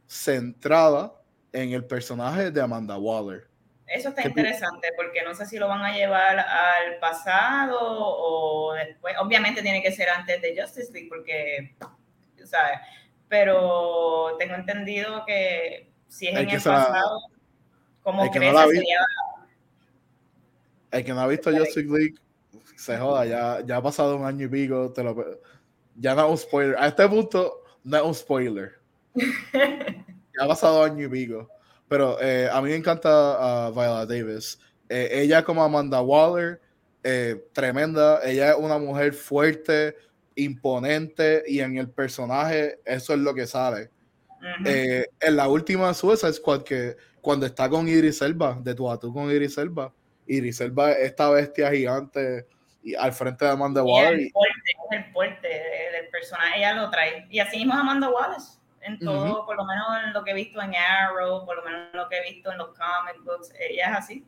centrada en el personaje de Amanda Waller.
Eso está interesante porque no sé si lo van a llevar al pasado o después. Obviamente tiene que ser antes de Justice League porque, ¿sabes? Pero tengo entendido que si es en el pasado, como crees no sería...
El que no ha visto Justice League, se joda, ya, ya ha pasado un año y pico, te lo, ya no un spoiler. A este punto, no es un spoiler. ya ha pasado año y pico. Pero eh, a mí me encanta uh, Viola Davis. Eh, ella como Amanda Waller, eh, tremenda. Ella es una mujer fuerte, imponente y en el personaje eso es lo que sale. en la última Suicide Squad que cuando está con Idris Elba, de tu a tú con Idris Elba, Idris Elba esta bestia gigante y al frente de Amanda Waller.
El fuerte, el fuerte del personaje, ella lo trae. Y así mismo Amanda Wallace, en todo, por lo menos en lo que he visto en Arrow, por lo menos en lo que he visto en los comic books, ella es así.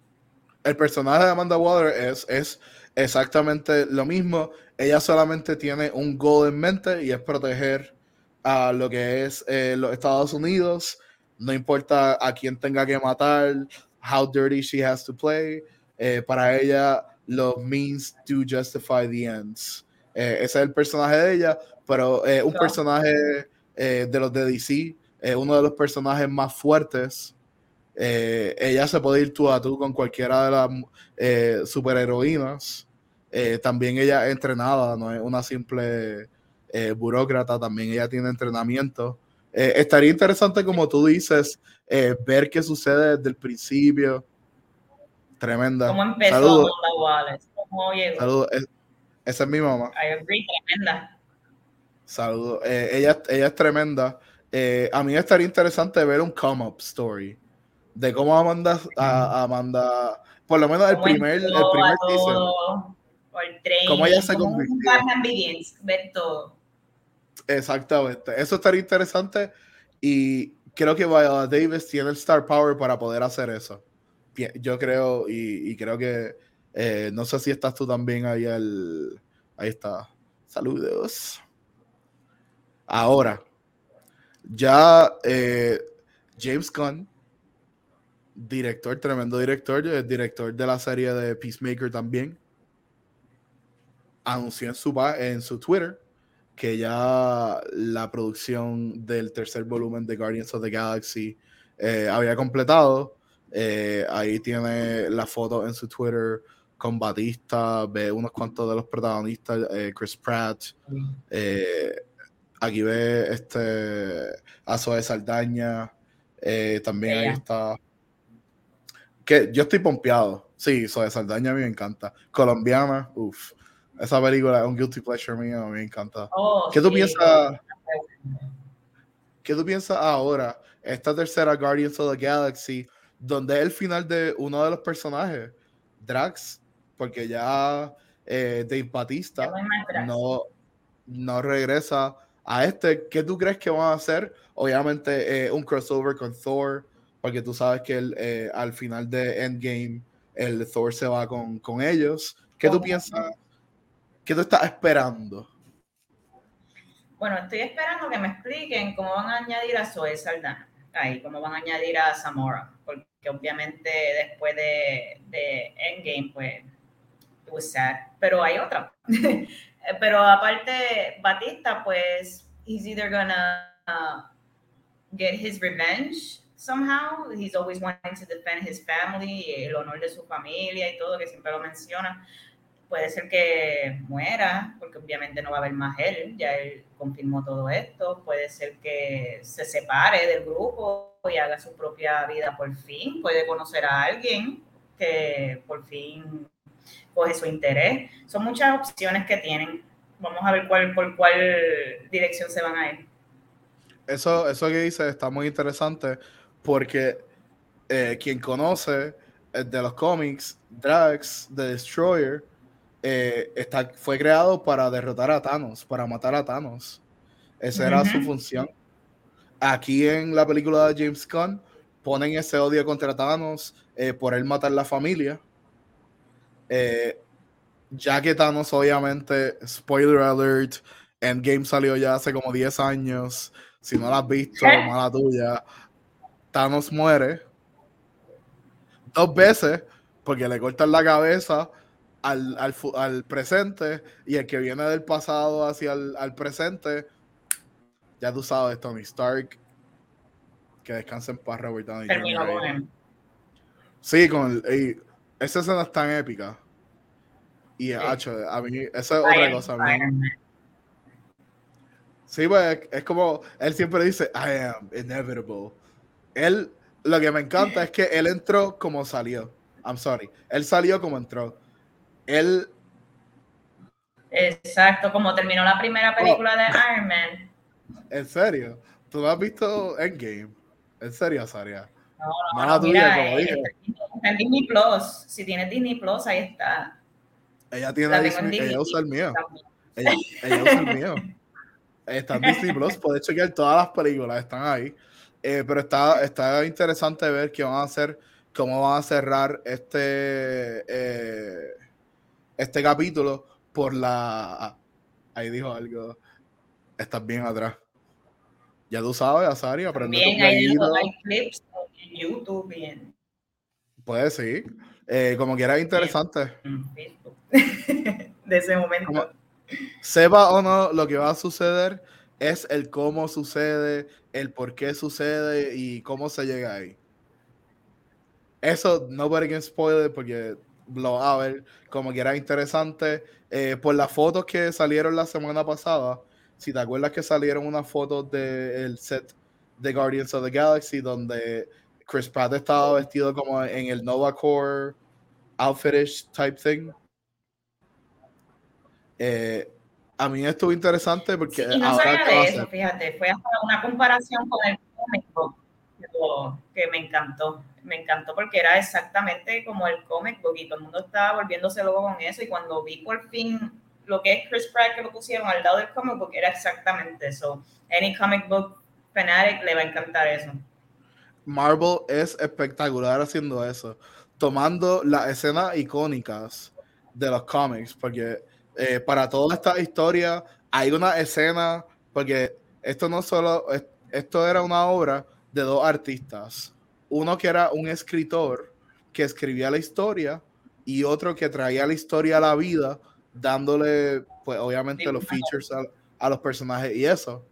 El personaje de Amanda Waller es, es exactamente lo mismo. Ella solamente tiene un goal en mente y es proteger a lo que es eh, los Estados Unidos. No importa a quién tenga que matar, how dirty she has to play. Eh, para ella, los means to justify the ends. Eh, ese es el personaje de ella, pero es un personaje eh, de los de DC, es uno de los personajes más fuertes. Eh, ella se puede ir tú a tú con cualquiera de las superheroínas. también ella es entrenada, no es una simple burócrata, también ella tiene entrenamiento. estaría interesante, como tú dices, ver qué sucede desde el principio Tremenda.
¿Cómo empezó Saludos. Wallace? ¿Cómo llegó?
Saludos. esa es mi mamá.
I agree, tremenda.
Saludos. Eh, ella, ella es tremenda. Eh, a mí estaría interesante ver un come-up story de cómo Amanda, a, Amanda, por lo menos el primer, el primer
season, cómo ella se convirtió. ver todo.
Exactamente. Eso estaría interesante y creo que Viola Davis tiene el star power para poder hacer eso yo creo, y, creo que eh, no sé si estás tú también ahí al. Ahí está. Saludos. Ahora, ya eh, James Gunn, director, tremendo director, director de la serie de Peacemaker también, anunció en su, en su Twitter que ya la producción del tercer volumen de Guardians of the Galaxy eh, había completado. Eh, ahí tiene la foto en su Twitter con Batista, ve unos cuantos de los protagonistas, Chris Pratt. aquí ve este Azo de Saldaña. también ahí está. Que yo estoy pompeado. Sí, de Saldaña a mí me encanta. Colombiana, uff. Esa película es un guilty pleasure mío, a mí me encanta. Oh, ¿Qué tú piensas? ¿Qué tú piensas ahora? Esta tercera Guardians of the Galaxy, donde es el final de uno de los personajes, Drax, porque ya eh, Dave Batista no, no regresa a este. ¿Qué tú crees que van a hacer? Obviamente eh, un crossover con Thor, porque tú sabes que el, eh, al final de Endgame el Thor se va con, con ellos. ¿Qué tú piensas? ¿Qué tú estás esperando?
Bueno, estoy esperando que me expliquen cómo van a añadir a Zoe Saldana ahí, cómo van a añadir a Zamora, porque obviamente después de, de Endgame, pues, it was sad, pero hay otra. pero aparte, Batista, pues, he's either gonna uh, get his revenge somehow, he's always wanting to defend his family, el honor de su familia y todo, que siempre lo menciona, puede ser que muera, porque obviamente no va a haber más él, ya él confirmó todo esto, puede ser que se separe del grupo y haga su propia vida por fin, puede conocer a alguien que por fin coge su interés. Son muchas opciones que tienen. Vamos a ver cuál, por cuál dirección se van a ir.
Eso, eso que dice está muy interesante porque eh, quien conoce de los cómics, Drax, The Destroyer, eh, está, fue creado para derrotar a Thanos, para matar a Thanos. Esa era su función. Aquí en la película de James Gunn ponen ese odio contra Thanos eh, por él matar la familia. Eh, ya que Thanos, obviamente, spoiler alert, Endgame salió ya hace como 10 años. Si no la has visto, mala tuya. Thanos muere dos veces porque le cortan la cabeza al, al, al, presente y el que viene del pasado hacia el al presente, ya tú sabes, Tony Stark, que descansen en paz, Robert Downey Sí, con el, esa escena es tan épica. Y sí. a mí, esa es otra cosa. A mí. Sí, pues es como, él siempre dice, I am inevitable. Él, lo que me encanta es que él entró como salió. I'm sorry. Él salió como entró él...
Exacto, como terminó la primera película de oh. Iron Man.
¿En serio? ¿Tú no has visto Endgame? ¿En serio, Saria?
No, no, tuya, como dije. Está en Disney Plus. Si tienes Disney Plus, ahí está.
Ella tiene Disney, ella usa el mío. Ella, usa el mío. Está en Disney Plus, puedes chequear todas las películas, están ahí. Eh, pero está, está interesante ver qué van a hacer, cómo van a cerrar este eh, este capítulo por la. Ahí dijo algo. Estás bien atrás. Ya tú sabes, Azari, aprende
Bien, hay, clips en YouTube bien.
Puede sí. Eh, como quiera, interesante.
De ese momento.
sepa o no, lo que va a suceder es el cómo sucede, el por qué sucede y cómo se llega ahí. Eso no can spoiler porque como que era interesante. Eh, por las fotos que salieron la semana pasada, si te acuerdas que salieron unas fotos del set de Guardians of the Galaxy donde Chris Pratt estaba vestido como en el Nova Core outfitish type thing. Eh, a mí estuvo interesante porque
y no sabía de eso, fíjate, fue hasta una comparación con el cómic que me encantó me encantó porque era exactamente como el comic book y todo el mundo estaba volviéndose loco con eso y cuando vi por fin lo que es Chris Pratt que lo pusieron al lado del comic book era exactamente eso. Any comic book fanatic le va a encantar eso.
Marvel es espectacular haciendo eso, tomando las escenas icónicas de los cómics, porque eh, para toda esta historia hay una escena, porque esto no solo, esto era una obra de dos artistas, uno que era un escritor que escribía la historia y otro que traía la historia a la vida, dándole, pues obviamente, los features a, los personajes y eso.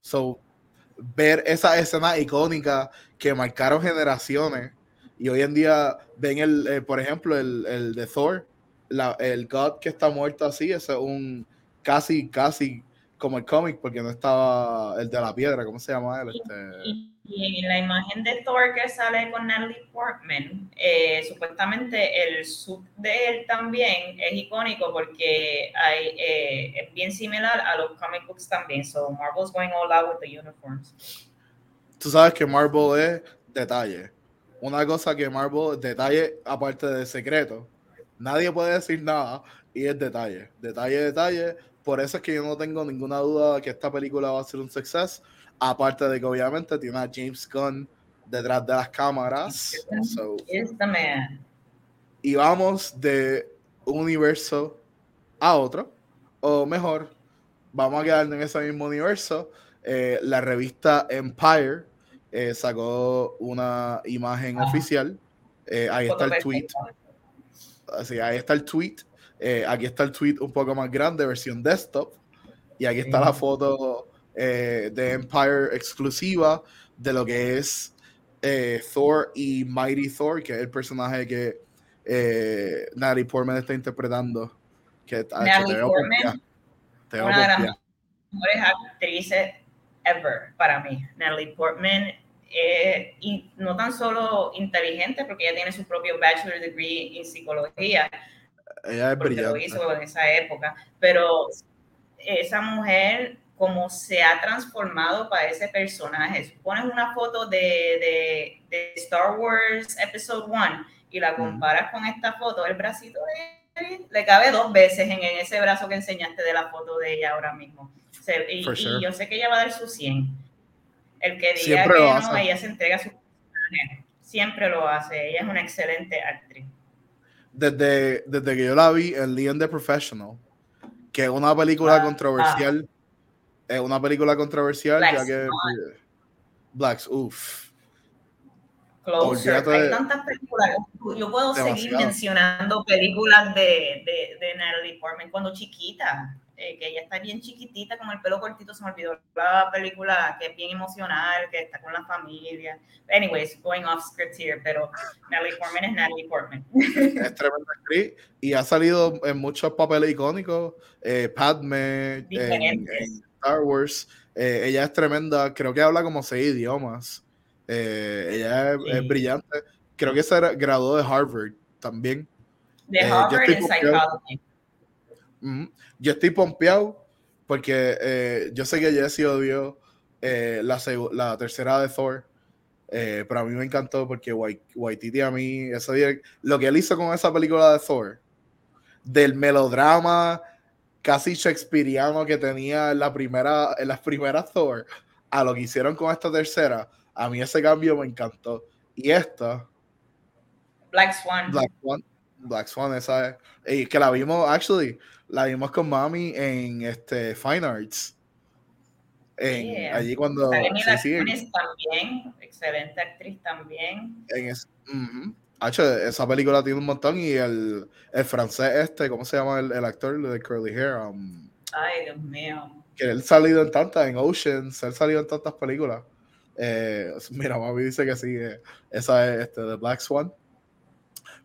So, ver esa escena icónica que marcaron generaciones y hoy en día ven el, eh, por ejemplo, el, el de Thor, la, el God que está muerto así, ese es un casi, casi como el cómic, porque no estaba el de la piedra, ¿cómo se llama él? Este...
Y, y, la imagen de Thor que sale con Natalie Portman, eh, supuestamente el sub de él también es icónico porque hay, eh, es bien similar a los comic books también. So Marvel's going all out with the uniforms.
Tú sabes que Marvel es detalle. Una cosa que Marvel, detalle aparte de secreto. Nadie puede decir nada y es detalle. Detalle, detalle por eso es que yo no tengo ninguna duda que esta película va a ser un suceso. Aparte de que obviamente tiene a James Gunn detrás de las cámaras. So, y vamos de un universo a otro. O mejor, vamos a quedarnos en ese mismo universo. Eh, la revista Empire eh, sacó una imagen ah. oficial. Eh, ahí está el tweet. Así, ahí está el tweet eh, aquí está el tweet un poco más grande, versión desktop. Y aquí está la foto eh, de Empire exclusiva de lo que es eh, Thor y Mighty Thor, que es el personaje que eh, Natalie Portman está interpretando. Que,
Natalie Portman, una de las mejores actrices ever para mí. Natalie Portman y no tan solo inteligente, porque ella tiene su propio bachelor degree en psicología,
ella es brillante.
Lo hizo en esa época, pero esa mujer como se ha transformado para ese personaje. Si pones una foto de, de, Star Wars Episode 1 y la comparas con esta foto, el bracito de le cabe dos veces en, ese brazo que enseñaste de la foto de ella ahora mismo. y, yo sé que ella va a dar su 100. El que diga que no, ella se entrega a su. Siempre lo hace. Ella es una excelente actriz
desde, desde que yo la vi en Leon the Professional, que es una película ah, controversial, ah. es una película controversial, ya que Blacks, uff.
Closer. Hay tantas películas. Yo puedo seguir mencionando películas de, de, de Natalie Portman cuando chiquita. Eh, que ella está bien chiquitita, con el pelo cortito, se me olvidó la película que es bien emocional, que está con la familia. Anyways, going off script here, pero Natalie Portman es Natalie Portman.
Es tremenda actriz y ha salido en muchos papeles icónicos, eh, Padme, en, Star Wars. Eh, ella es tremenda, creo que habla como seis idiomas. ella es, brillante. Creo que se graduó de Harvard también.
De Harvard en Psychology.
Yo estoy pompeado porque eh, yo sé que Jesse odió eh, la, la, tercera de Thor, eh, pero a mí me encantó porque Waititi a mí, ese día, lo que él hizo con esa película de Thor, del melodrama casi shakespeariano que tenía en, la primera, en las primeras Thor, a lo que hicieron con esta tercera, a mí ese cambio me encantó. Y esta...
Black Swan.
Black Swan, Black Swan esa es. Y que la vimos, actually, la vimos con mami en este Fine Arts. En, Allí cuando.
Sí, sí, también, excelente actriz también.
En es, esa película tiene un montón y el, el francés este, ¿cómo se llama el, el actor de Curly Hair?
Um, Ay, Dios mío.
Que él ha salido en tantas, en Oceans, él ha salido en tantas películas. Eh, mira, mami dice que sí, eh, esa es este, The Black Swan.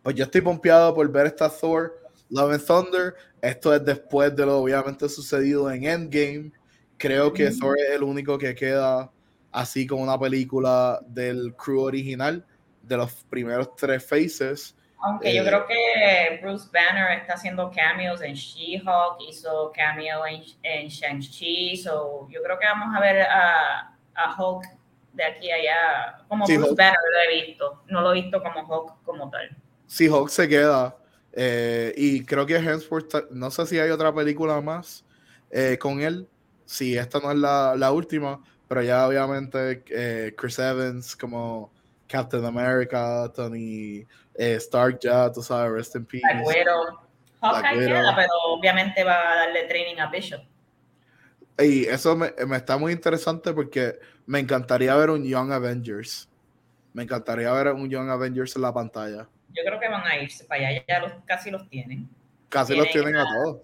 Pues yo estoy pompeado por ver esta Thor Love and Thunder. Esto es después de lo obviamente sucedido en Endgame. Creo que Thor es el único que queda así como una película del crew original de los primeros tres faces.
Aunque yo eh, creo que Bruce Banner está haciendo cameos en She-Hulk, hizo cameo en, Shang-Chi, so yo creo que vamos a ver a, a Hulk de aquí a allá, como Bruce Banner lo he visto, no lo he visto como Hulk como tal.
Sí, Hulk se queda, eh, y creo que Hemsworth, no sé si hay otra película más eh, con él, si esta no es la, la última, pero ya obviamente eh, Chris Evans como Captain America, Tony Stark ya, tú sabes, rest in peace.
Hawkeye queda, pero obviamente va a darle training a Bishop.
Y eso me, me, está muy interesante porque me encantaría ver un Young Avengers. Me encantaría ver un Young Avengers en la pantalla
yo creo que van a irse para allá, ya los, casi los tienen.
Casi los tienen a, todos.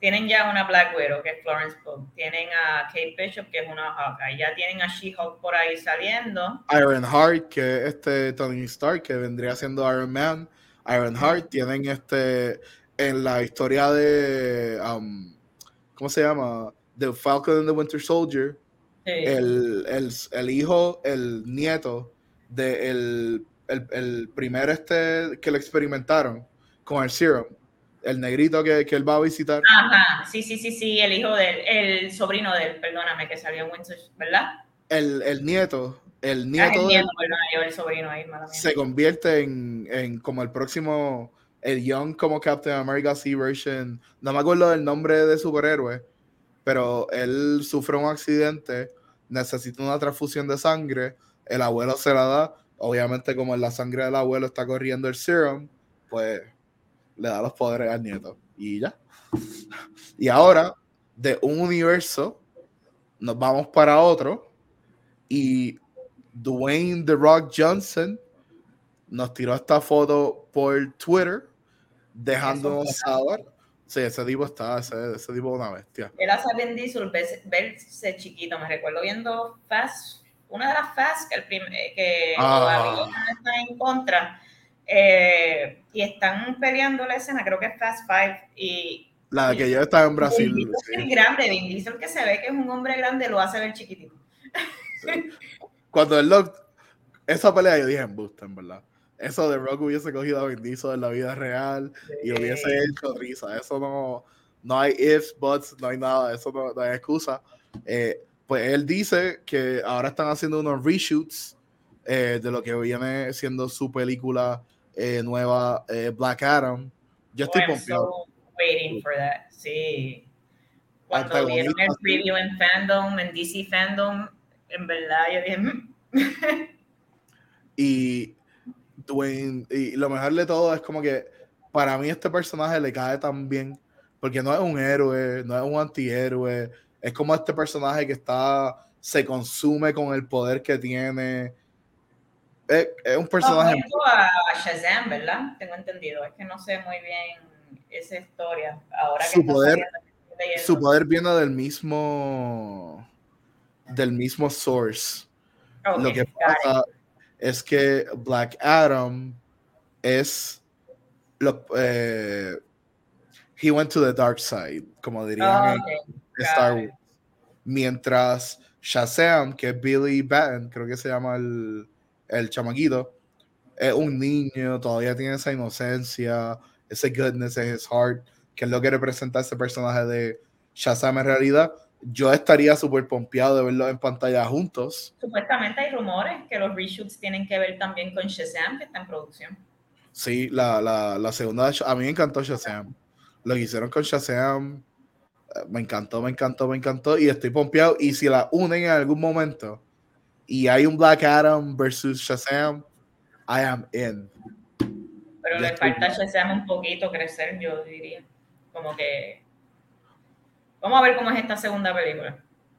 tienen ya una Black Widow, que es Florence Pugh. Tienen a Kate Bishop, que es una Hawkeye. Ya tienen a She-Hulk por ahí saliendo.
Iron Heart, que es este Tony Stark, que vendría siendo Iron Man. Iron Heart. Tienen este en la historia de um, ¿cómo se llama? The Falcon and the Winter Soldier. El, el, el, hijo, el nieto de el, el, primer este que lo experimentaron con el serum el negrito que, que, él va a visitar.
Ajá, sí, sí, sí, sí, el hijo del, el sobrino de él, perdóname, que salió en Winter, ¿verdad?
El, el nieto, el nieto,
ah, el nieto yo el sobrino ahí,
se convierte en, en, como el próximo, el Young como Captain America C version, no me acuerdo del nombre de superhéroe, pero él sufre un accidente, necesita una transfusión de sangre, el abuelo se la da, obviamente como en la sangre del abuelo está corriendo el serum, pues le da los poderes al nieto. Y ya. Y ahora, de un universo, nos vamos para otro. Y Dwayne The Rock Johnson nos tiró esta foto por Twitter, dejándonos saber. Sí, ese tipo está, ese, ese tipo es una bestia.
Hace Vin Diesel verse chiquito. Me recuerdo viendo Fast, una de las Fast que, el que ah. está en contra eh, y están peleando la escena, creo que es Fast Five. Y,
la que yo estaba en Brasil.
Es grande, Vin Diesel que se ve que es un hombre grande, lo hace ver chiquitito.
Cuando el Rock, esa pelea yo dije en Boost, en verdad. Eso de Rock hubiese cogido a Vin Diesel en la vida real y hubiese hecho risa. Eso no, no hay ifs, buts, no hay nada, eso no, hay excusa. Eh, pues él dice que ahora están haciendo unos reshoots eh, de lo que viene siendo su película eh, nueva eh, Black Adam. Yo estoy
oh, so waiting for that. Sí. Cuando vieron el preview en fandom, en DC fandom, en verdad yo dije. Mm".
y Dwayne, y lo mejor de todo es como que para mí este personaje le cae tan bien, porque no es un héroe, no es un antihéroe, es como este personaje que está, se consume con el poder que tiene, es, es un personaje.
a Shazam, ¿verdad? Tengo entendido. Es que no sé muy bien esa historia. Ahora
su poder, su poder viene del mismo del mismo source. Lo que pasa es que Black Adam es lo, eh, he went to the dark side, como dirían en Star Wars. Mientras Shazam, que es Billy Batten, creo que se llama el el chamaquito, es un niño, todavía tiene esa inocencia, ese goodness in his heart, que es lo que representa ese personaje de Shazam en realidad. Yo estaría súper pompeado de verlo en pantalla juntos.
Supuestamente hay rumores que los reshoots tienen que ver también con Shazam, que está en producción.
Sí, la, la, la segunda, a mí me encantó Shazam. Lo que hicieron con Shazam, me encantó, me encantó, me encantó. Y estoy pompeado. Y si la unen en algún momento, y hay un Black Adam versus Shazam, I am in.
Pero le falta a Shazam un poquito crecer, yo diría. Como que. Vamos a ver cómo es esta segunda película.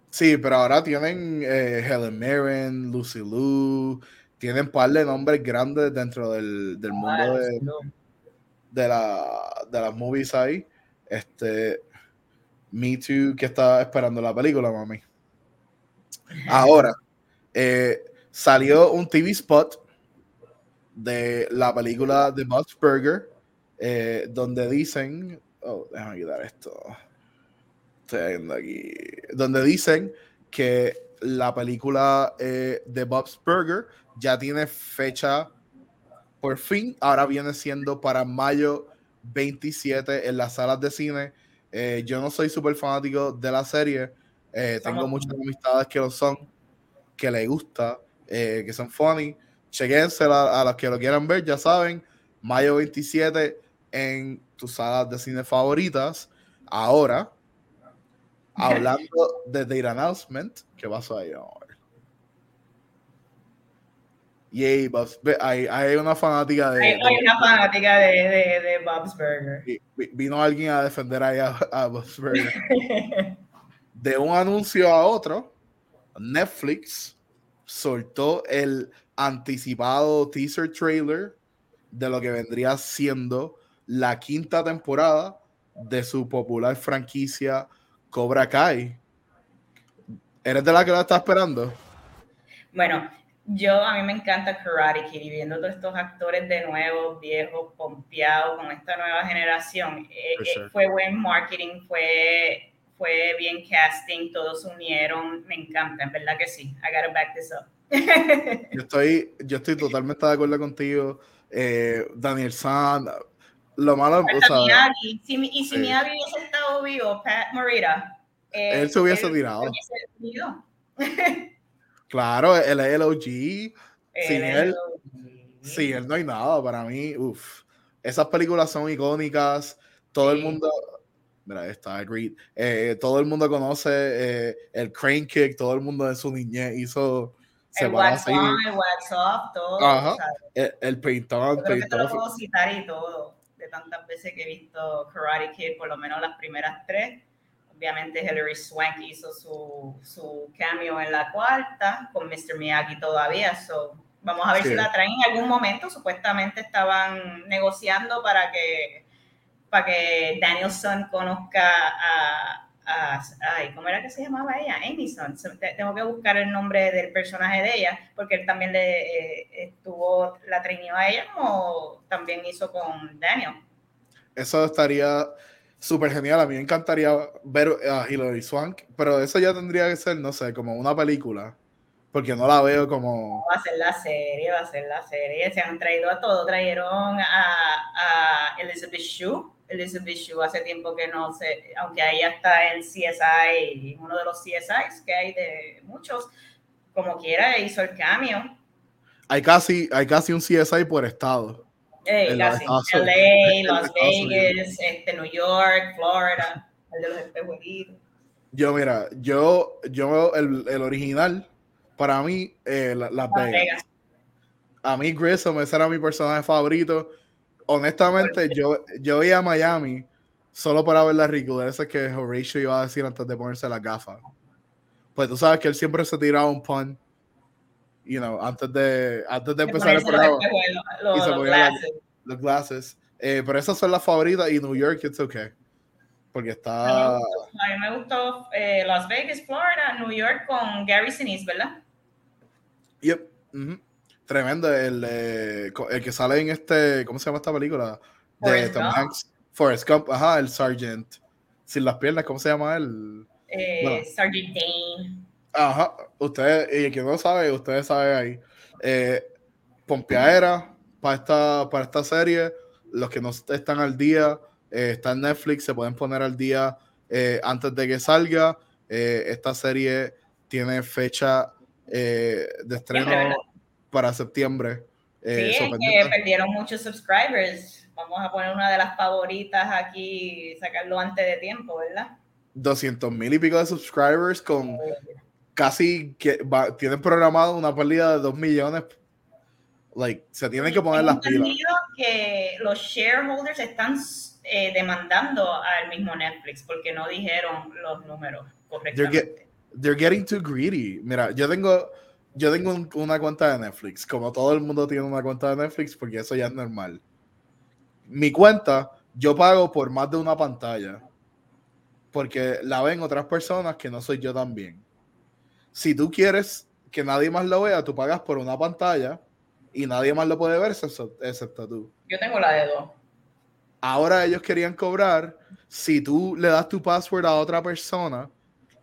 Sí, pero ahora tienen eh, Helen Mirren, Lucy Liu, tienen un par de nombres grandes dentro del, del mundo de, de, la, de las movies ahí. Este, Me Too, que está esperando la película, mami. Ahora, eh, salió un TV spot de la película de Bob's Burger, eh, donde dicen, oh, déjame quitar esto, estoy viendo aquí, donde dicen que la película eh, de Bob's Burger ya tiene fecha por fin, ahora viene siendo para mayo 27 en las salas de cine. Yo no soy súper fanático de la serie, tengo muchas amistades que lo son que le gusta, eh, que son funny. Chequense a, los que lo quieran ver, ya saben, mayo 27 en tus salas de cine favoritas. Ahora, hablando de The Announcement, ¿qué pasó ahí? Bob's, hay, hay, una fanática de.
Hay, una fanática de, de, de, Bob's Burger.
Vino alguien a defender ahí a, a Bob's Burger. de un anuncio a otro, Netflix soltó el anticipado teaser trailer de lo que vendría siendo la quinta temporada de su popular franquicia Cobra Kai. ¿Eres de la que la está esperando?
Bueno, yo a mí me encanta Karate Kid y viendo todos estos actores de nuevo, viejos, pompeados con esta nueva generación, eh, eh, fue buen marketing, fue, fue bien casting, todos se unieron, me encanta, en verdad que sí. I gotta back this up.
yo, estoy, yo estoy totalmente de acuerdo contigo. Eh, Daniel San, lo malo, o
sea, y si Miyagi hubiese estado vivo, Pat Morita,
él se hubiese tirado. Claro, él es el OG. Sin él, sin él no hay nada para mí. Uf. Esas películas son icónicas. Todo el mundo. Mira, está agreed. Eh, todo el mundo conoce eh, el Crane Kick. Todo el mundo en su niñez hizo.
El wax on, el wax off, todo.
Ajá. El, el paint on,
paint Te lo puedo citar y todo. De tantas veces que he visto Karate Kid, por lo menos las primeras tres obviamente Hilary Swank hizo su, su, cameo en la cuarta, con Mr. Miyagi todavía. So, vamos a ver si la traen en algún momento. Supuestamente estaban negociando para que, para que Danielson conozca a, ay, ¿cómo era que se llamaba ella? Amyson. Tengo que buscar el nombre del personaje de ella, porque él también le eh, estuvo, la traineó a ella como también hizo con Daniel.
Eso estaría súper genial. A mí me encantaría ver a Hilary Swank, pero eso ya tendría que ser, no sé, como una película, porque no la veo como...
Va a ser la serie, va a ser la serie. Se han traído a todo. Trajeron a, a Elizabeth Shue. Elizabeth Shue hace tiempo que no sé, aunque ella está en CSI, uno de los CSIs que hay de muchos, como quiera, hizo el cambio.
Hay casi, hay casi un CSI por estado.
Hey, casi. LA, Las Vegas, este, New York, Florida, el de los espejuelitos.
Yo, mira, yo, yo el, el original, para mí, eh, Las la Vegas. A mí, Grissom, ese era mi personaje favorito. Honestamente, yo, yo iba a Miami solo para ver las ridiculeces que Horatio iba a decir antes de ponerse las gafas. Pues tú sabes que él siempre se tiraba un pun you know, antes de, antes de empezar el programa. y se ponía los glasses. Eh, pero esas son las favoritas y New York, it's okay. Porque está.
A mí me gustó, eh, Las Vegas, Florida, New York con Gary Sinise, ¿verdad?
Yep. Tremendo. El, eh, el que sale en este. ¿Cómo se llama esta película? De Tom Hanks. Forrest Gump. Ajá, el Sergeant. Sin las piernas, ¿cómo se llama él?
Eh, Sergeant Dane.
Ajá, ustedes, y que no sabe, ustedes saben ahí. Eh, Pompeadera para esta, para esta serie, los que no están al día, eh, está en Netflix, se pueden poner al día eh, antes de que salga. Eh, esta serie tiene fecha de estreno para septiembre.
sí, es que perdieron muchos subscribers. Vamos a poner una de las favoritas aquí, sacarlo antes de tiempo, ¿verdad?
200 mil y pico de subscribers con casi que tienen programado una pérdida de 2 millones. Like, se tienen que poner las pilas.
que los shareholders están eh, demandando al mismo Netflix porque no dijeron los números correctamente.
They're, getting too greedy. Mira, yo tengo, yo tengo una cuenta de Netflix, como todo el mundo tiene una cuenta de Netflix, porque eso ya es normal. Mi cuenta, yo pago por más de una pantalla, porque la ven otras personas que no soy yo también si tú quieres que nadie más lo vea, tú pagas por una pantalla y nadie más lo puede ver excepto, tú.
Yo tengo la de dos.
Ahora ellos querían cobrar si tú le das tu password a otra persona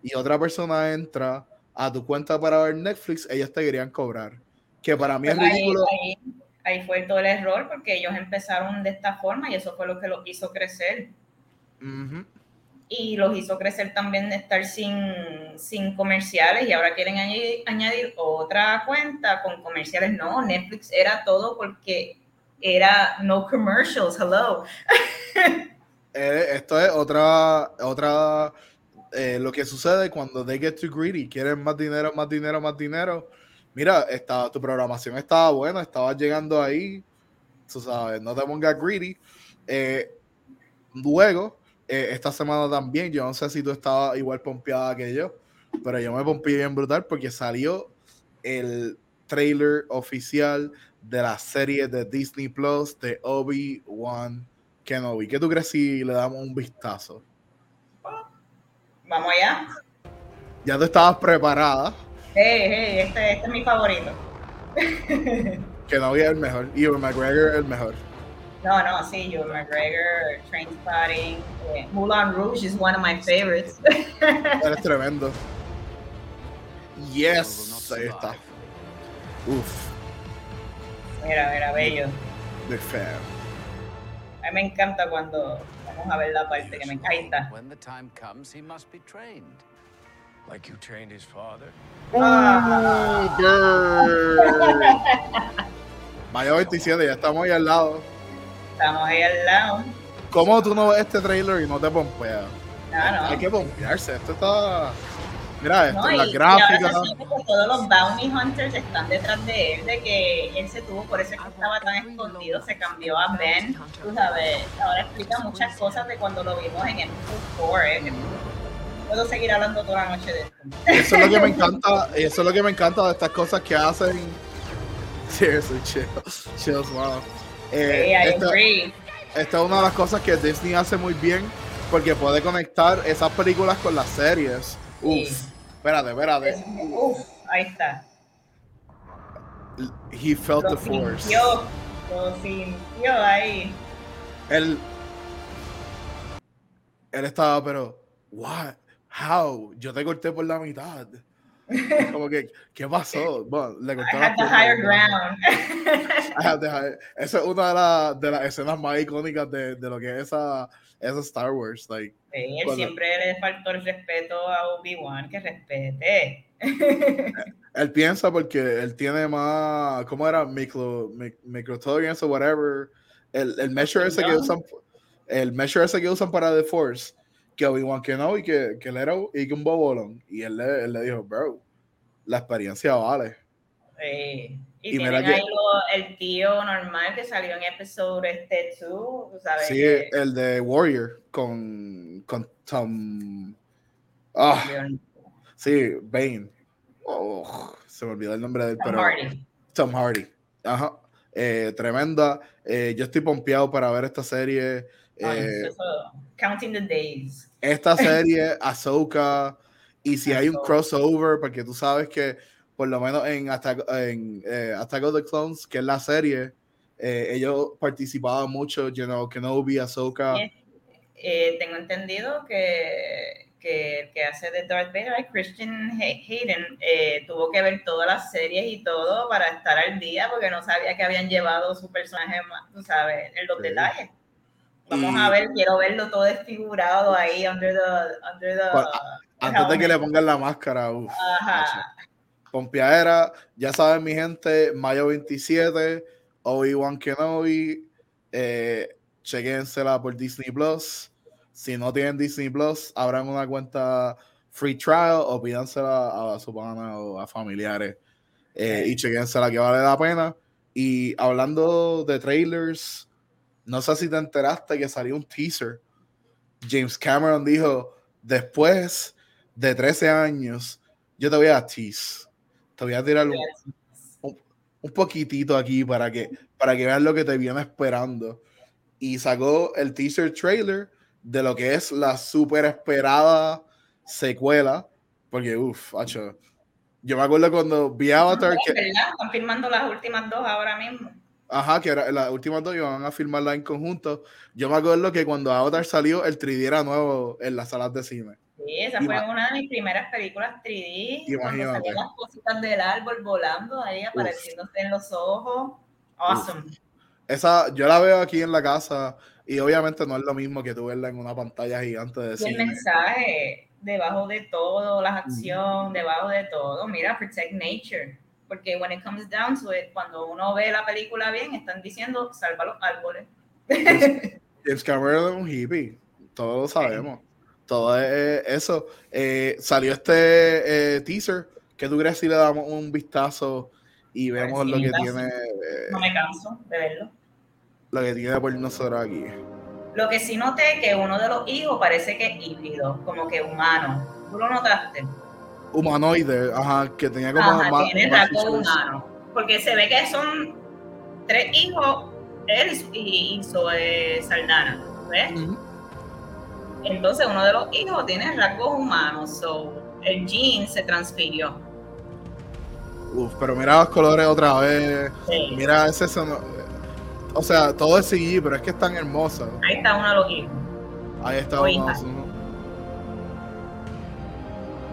y otra persona entra a tu cuenta para ver Netflix, ellos te querían cobrar. Que para mí es pues ridículo.
Ahí, fue todo el error porque ellos empezaron de esta forma y eso fue lo que los hizo crecer y los hizo crecer también de estar sin, sin comerciales y ahora quieren añadir, otra cuenta con comerciales. No, Netflix era todo porque era no commercials, hello.
Eh, esto es otra, otra, eh, lo que sucede cuando they get too greedy, quieren más dinero, más dinero, más dinero. Mira, estaba, tu programación estaba buena, estaba llegando ahí, tú sabes, no te pongas greedy. Eh, luego, eh, esta semana también, yo no sé si tú estabas igual pompeada que yo, pero yo me pompeé bien brutal porque salió el trailer oficial de la serie de Disney Plus de Obi-Wan Kenobi. ¿Qué tú crees si le damos un vistazo?
Vamos allá.
Ya tú estabas preparada.
Hey, hey, este, este es mi favorito.
Kenobi es el mejor. Y McGregor es el mejor.
No, no, sí, Ewan McGregor, Train Spotting, eh, Moulin Rouge is one of my favorites.
Eres tremendo. Yes, ahí está. Uf.
Mira, mira, bello.
The fan.
A mí me encanta cuando vamos a ver la parte que me encanta.
When the time comes, he must be trained. Like you trained his father.
Ah.
Mayo 27, ya estamos ahí al lado.
Estamos ahí al lado.
¿Cómo tú no ves este trailer y no te pompeas?
No, no.
Hay que pompearse, esto está... Mira esto,
No, y-
las
y
gráficas.
que todos los bounty hunters están detrás de él, de que él se tuvo, por eso es que estaba tan escondido, se cambió a Ben, tú sabes, ahora explica muchas cosas de cuando lo vimos en el 4, eh, puedo seguir hablando toda la noche de esto.
Eso es lo que me encanta, eso es lo que me encanta de estas cosas que hacen. Seriously, chill, chill, wow. Eh,
Sí,
esta, es una de las cosas que Disney hace muy bien porque puede conectar esas películas con las series. Uf,
Sí.
espérate, espérate.
Uf, ahí está.
He felt
Lo
the force.
sintió, lo sintió ahí.
Él, él estaba, pero, what? How? Yo te corté por la mitad. Como que, ¿qué pasó? Bueno, le
I
las
the higher ground.
I have the higher- Esa es una de, las- de las escenas más icónicas de, de lo que es esa, esa Star Wars. Like,
Sí, él
Cuando-
siempre le faltó el respeto a Obi-Wan, que respete.
él piensa porque él tiene más, ¿cómo era? Micro, mic- microtolerance o whatever. El, el measure ese que usan, el measure ese que usan para The Force, que Obi-Wan y que, que él era y que un bobolón. Y él le, él le dijo, bro, la experiencia vale.
Sí. Y,
Y mira
tienen
que-
ahí lo- el tío normal que salió en episodio este 2, tú sabes.
Sí,
que-
el de Warrior con, con Tom. Ah, sí, Bane. Oh, se me olvidó el nombre de él,
Tom
pero.
Hardy.
Tom Hardy. Ajá. Eh, tremenda. Eh, yo estoy pompeado para ver esta serie.
Ay,
Eh,
Counting the days.
esta serie, Ahsoka, y si hay un crossover, porque tú sabes que por lo menos en Attack, en, eh, Attack of the Clones, que es la serie, eh, ellos participaban mucho, you know, Kenobi, Ahsoka.
Y, eh, tengo entendido que, que que hace de Darth Vader, Christian Hay- Hayden, eh, tuvo que ver todas las series y todo para estar al día porque no sabía que habían llevado su personaje, más, tú sabes, en los
Sí.
detalles. Vamos
Y-
a ver, quiero verlo todo desfigurado ahí, under the, under the
Antes de que le pongan la máscara, uf,
Ajá.
Pompeadera, ya saben mi gente, mayo 27, Obi-Wan Kenobi, eh, chequénsela por Disney Plus. Si no tienen Disney Plus, abran una cuenta free trial o pídansela a su pana o a familiares eh, y chequénsela que vale la pena. Y hablando de trailers, no sé si te enteraste que salió un teaser. James Cameron dijo, después de 13 años, yo te voy a tease. Te voy a tirar un, un poquitito aquí para que, para que veas lo que te viene esperando. Y sacó el teaser trailer de lo que es la super esperada secuela. Porque, uff, yo me acuerdo cuando vi Avatar,
Es
que,
¿verdad? Están filmando las últimas dos ahora mismo.
Ajá, que era, las últimas dos iban a filmarla en conjunto. Yo me acuerdo que cuando Avatar salió, el 3D era nuevo en las salas de cine.
Sí, esa
Ima-
fue una de mis primeras películas 3D. Cuando
Imagínate.
salían las cositas del árbol volando ahí, apareciéndose en los ojos. Awesome.
Esa, yo la veo aquí en la casa y obviamente no es lo mismo que tú verla en una pantalla gigante de
Y el
cine.
mensaje debajo de todo, la acción, debajo de todo. Mira, protect nature. Porque when it comes down to it, cuando uno ve la película bien, están diciendo salva los árboles.
James Cameron es un hippie, todos lo sabemos. Todo es eso. Eh, salió este eh, teaser. ¿Qué tú crees si le damos un vistazo y vemos lo que tiene eh,
No me canso de verlo.
lo que tiene por nosotros aquí?
Lo que sí noté que uno de los hijos parece que es híbrido, como que humano. ¿Tú lo notaste?
Humanoide, ajá, que tenía como
Ajá,
más-
tiene
más
rasgos humanos. Porque se ve que son tres hijos él y, y Zoe Saldana, ¿ves? Entonces uno de los hijos tiene rasgos humanos, so el gene se transfirió.
Uf, pero mira los colores otra vez. Mira ese sono... O sea, todo es CGI, pero es que es tan hermoso.
Ahí está uno de los hijos.
Ahí está uno.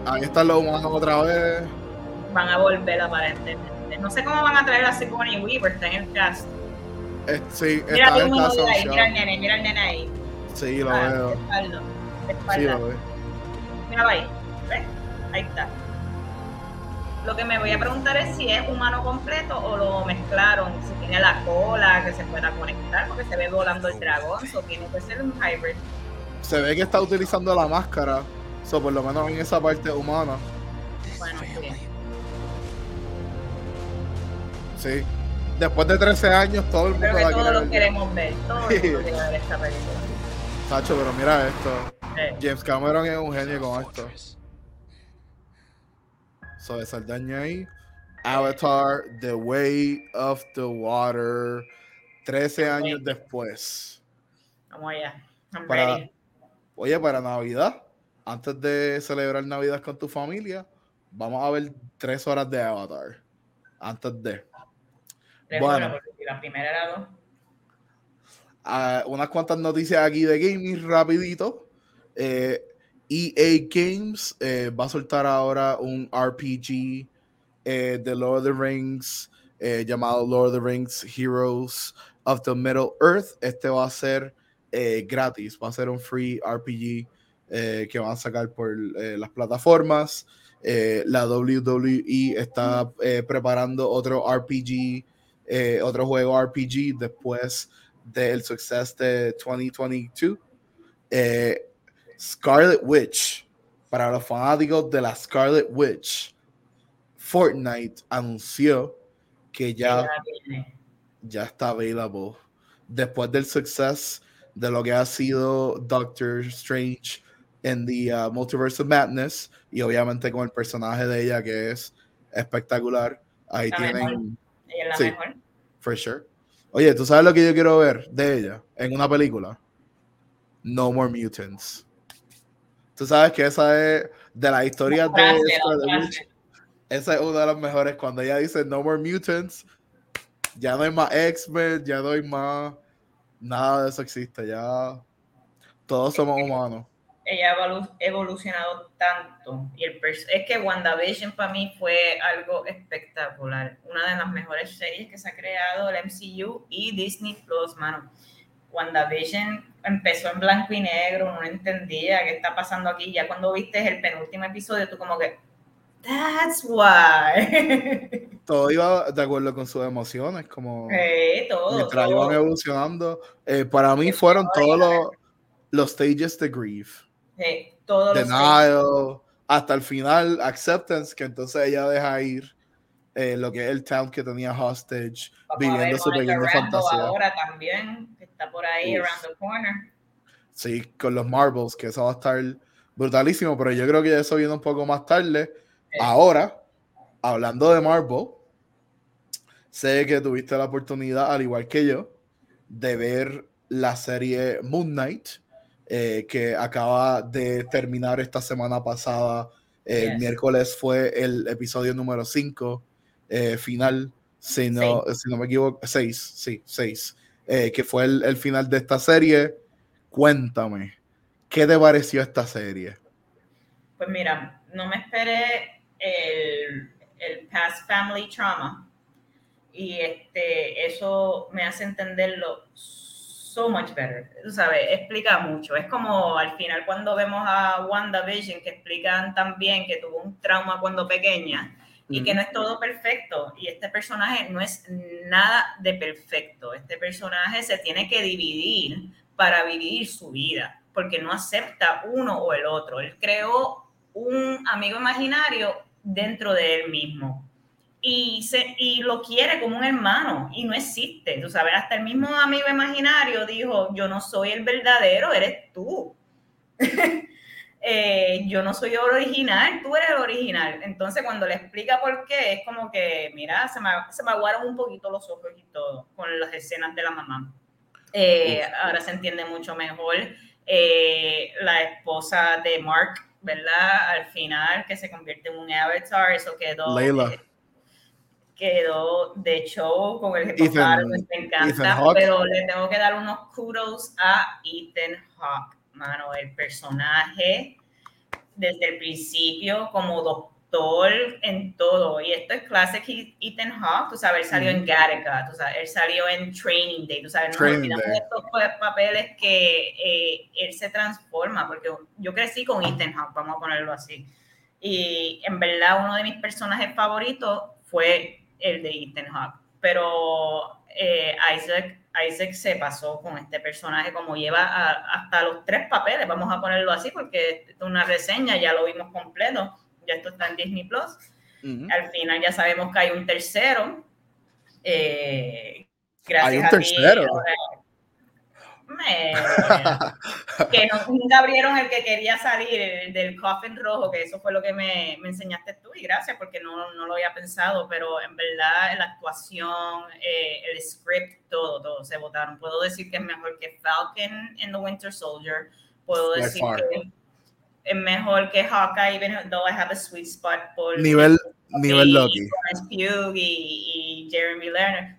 Ahí están los humanos otra vez.
Van a volver aparentemente. No sé cómo van a traer a Sigourney Weaver, está en el cast.
sí,
mira, está en ahí, mira el nene, mira el nene ahí.
Sí, lo ah, veo.
Espalda, espalda. Sí, lo veo. Mira ahí, ¿ves? Ahí está. Lo que me voy a preguntar es si es humano completo o lo mezclaron, si tiene la cola que se pueda conectar, porque se ve volando el dragón, o tiene que ser un hybrid.
Se ve que está utilizando la máscara, o por lo menos en esa parte humana.
Bueno, sí.
Sí. Después de 13 años, todo el mundo
Creo que todos lo queremos ver, todos sí. ver esta película.
Sacho, pero mira esto. James Cameron es un genio con esto. So de Saldaña ahí. Avatar, The Way of the Water. 13 años después.
Vamos allá. I'm
para,
ready.
Oye, para Navidad, antes de celebrar Navidad con tu familia, vamos a ver tres horas de Avatar. Antes de.
Bueno, la primera era dos.
Uh, unas cuantas noticias aquí de gaming rapidito. Eh, EA Games eh, va a soltar ahora un RPG eh, de Lord of the Rings llamado Lord of the Rings Heroes of the Middle Earth. Este va a ser gratis, va a ser un free RPG que van a sacar por las plataformas. la WWE está preparando otro RPG, otro juego RPG después del suceso de 2022. Scarlet Witch, para los fanáticos de la Scarlet Witch, Fortnite anunció que ya, ya está available. Después del suceso de lo que ha sido Doctor Strange en The uh, Multiverse of Madness y obviamente con el personaje de ella que es espectacular. Ahí tienen.
Ella es la sí, mejor.
For sure. Oye, ¿tú sabes lo que yo quiero ver de ella en una película? No More Mutants. Tú sabes que esa es de las historias de Esa es una de las mejores. Cuando ella dice No More Mutants, ya no hay más X-Men, ya no hay más. Nada de eso existe. Ya todos somos humanos.
Ella ha evolucionado tanto. Y el es que WandaVision para mí fue algo espectacular. Una de las mejores series que se ha creado el MCU y Disney Plus, mano WandaVision empezó en blanco y negro, no entendía qué está pasando aquí. Ya cuando viste el penúltimo episodio, tú como que, that's why.
todo iba de acuerdo con sus emociones, como
eh, todo,
mientras iban evolucionando. Eh, para mí fueron todos los, los stages de grief.
Sí, todos
Denial, hasta el final, acceptance, que entonces ella deja ir. Eh, lo que es el town que tenía hostage, viviendo su pequeña fantasía.
Ahora también, está por ahí, around the corner.
Sí, con los Marbles, que eso va a estar brutalísimo, pero yo creo que eso viene un poco más tarde. Ahora, hablando de Marvel, sé que tuviste la oportunidad, al igual que yo, de ver la serie Moon Knight, eh, que acaba de terminar esta semana pasada. El miércoles fue el episodio número 5 eh, final, si no, si no me equivoco, seis, sí, seis, eh, que fue el, el, final de esta serie. Cuéntame, ¿qué te pareció esta serie?
Pues mira, no me esperé el, el past family trauma y este, eso me hace entenderlo so much better. Tú sabes, explica mucho. Es como al final cuando vemos a WandaVision que explican también que tuvo un trauma cuando pequeña y que no es todo perfecto. Y este personaje no es nada de perfecto. Este personaje se tiene que dividir para vivir su vida, porque no acepta uno o el otro. Él creó un amigo imaginario dentro de él mismo. Y, se, y lo quiere como un hermano y no existe. Tú sabes, hasta el mismo amigo imaginario dijo, yo no soy el verdadero, eres tú. eh, yo no soy el original, tú eres el original. Entonces, cuando le explica por qué, es como que, mira, se me, se me aguaron un poquito los ojos y todo con las escenas de la mamá. Eh, ahora se entiende mucho mejor. Eh, la esposa de Mark, ¿verdad? Al final, que se convierte en un avatar, eso quedó.
Leila.
Quedó de show con el que me encanta, pero le tengo que dar unos kudos a Ethan Hawke mano, el personaje desde el principio como doctor en todo. Y esto es classic Ethan Hawke, tú sabes, él salió en Gattaca, tú sabes, él salió en Training Day, tú sabes, no olvidamos estos papeles que eh, él se transforma, porque yo crecí con Ethan Hawke, vamos a ponerlo así. Y en verdad uno de mis personajes favoritos fue el de Ethan Hawke. Pero eh, Isaac Isaac se pasó con este personaje como lleva hasta los tres papeles, vamos a ponerlo así, porque es una reseña, ya lo vimos completo, ya esto está en Disney Plus. Al final ya sabemos que hay un tercero. Eh, gracias
hay un tercero
que no, nunca abrieron el que quería salir, el del coffin rojo, que eso fue lo que me, me enseñaste tú, y gracias, porque no, no, lo había pensado, pero en verdad la actuación, eh, el script, todo, todo se votaron. Puedo decir que es mejor que Falcon en The Winter Soldier, puedo decir que es mejor que Hawkeye, even though I have a sweet spot por
nivel, nivel Loki.
Y, y, Jeremy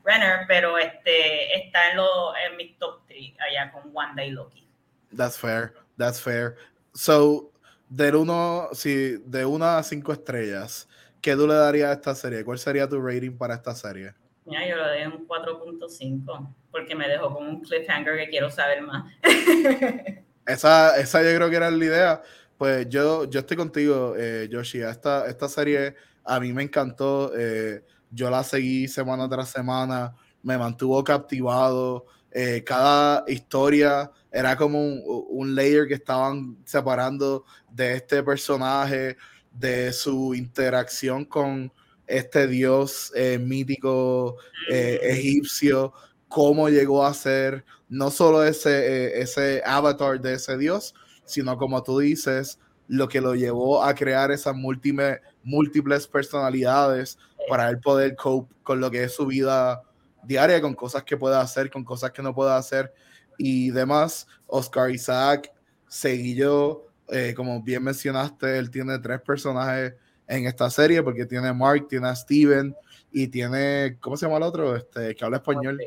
Renner, pero este está en, lo, en mi top 3 allá con Wanda y Loki.
That's fair, that's fair. So, de uno, si de una a cinco estrellas, ¿qué tú le darías a esta serie? ¿Cuál sería tu rating para esta serie?
Mira, yo le doy un 4.5 porque me dejó con un cliffhanger que quiero saber más.
esa, esa yo creo que era la idea. Pues yo, yo estoy contigo, eh, Yoshi. Esta, esta serie a mí me encantó. Eh, yo la seguí semana tras semana. Me mantuvo captivado. Eh, cada historia era como un, un, layer que estaban separando de este personaje, de su interacción con este dios eh, mítico egipcio, cómo llegó a ser no solo ese, ese avatar de ese dios, sino como tú dices, lo que lo llevó a crear esas múltiples, múltiples personalidades para él poder cope con lo que es su vida diaria, con cosas que pueda hacer, con cosas que no pueda hacer y demás. Oscar Isaac, Seguillo, eh, como bien mencionaste, él tiene tres personajes en esta serie porque tiene a Mark, tiene a Steven y tiene, ¿cómo se llama el otro? Este, que habla español.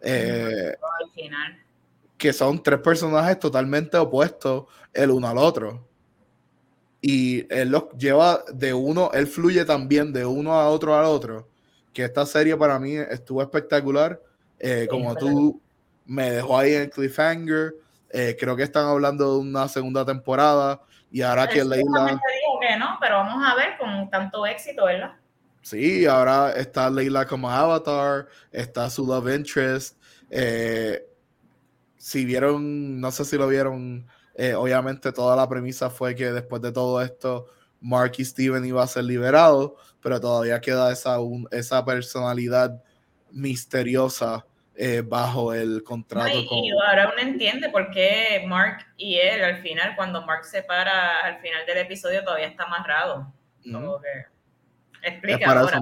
Eh, al final que son tres personajes totalmente opuestos el uno al otro. Y él los lleva de uno, él fluye también de uno a otro al otro. Que esta serie para mí estuvo espectacular. Eh, como tú me dejó ahí en cliffhanger. Eh, creo que están hablando de una segunda temporada. Y ahora que Leila.
Que no, pero vamos a ver con tanto éxito, ¿verdad?
Sí, ahora está Leila como Avatar, está su Love Interest. Eh, si vieron, no sé si lo vieron, eh, obviamente toda la premisa fue que después de todo esto, Mark y Steven iba a ser liberado, pero todavía queda esa, esa personalidad misteriosa eh, bajo el contrato.
y ahora uno entiende por qué Mark y él al final, cuando Mark se para al final del episodio, todavía está amarrado. explica ahora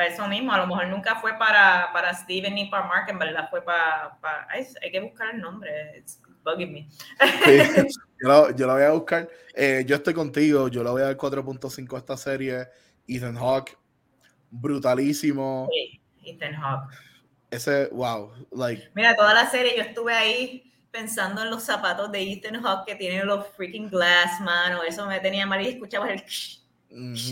para eso mismo, a lo mejor nunca fue para, para Steven ni para Mark, en verdad fue para... para hay, que buscar el nombre, it's bugging me.
yo, lo, yo, lo, voy a buscar. Eh, yo estoy contigo, yo le voy a dar 4.5 a esta serie. Ethan Hawke, brutalísimo.
Sí, Ethan Hawke.
Ese, wow, like...
Mira, toda la serie yo estuve ahí pensando en los zapatos de Ethan Hawke que tienen los freaking glass, mano. Eso me tenía mal y escuchaba el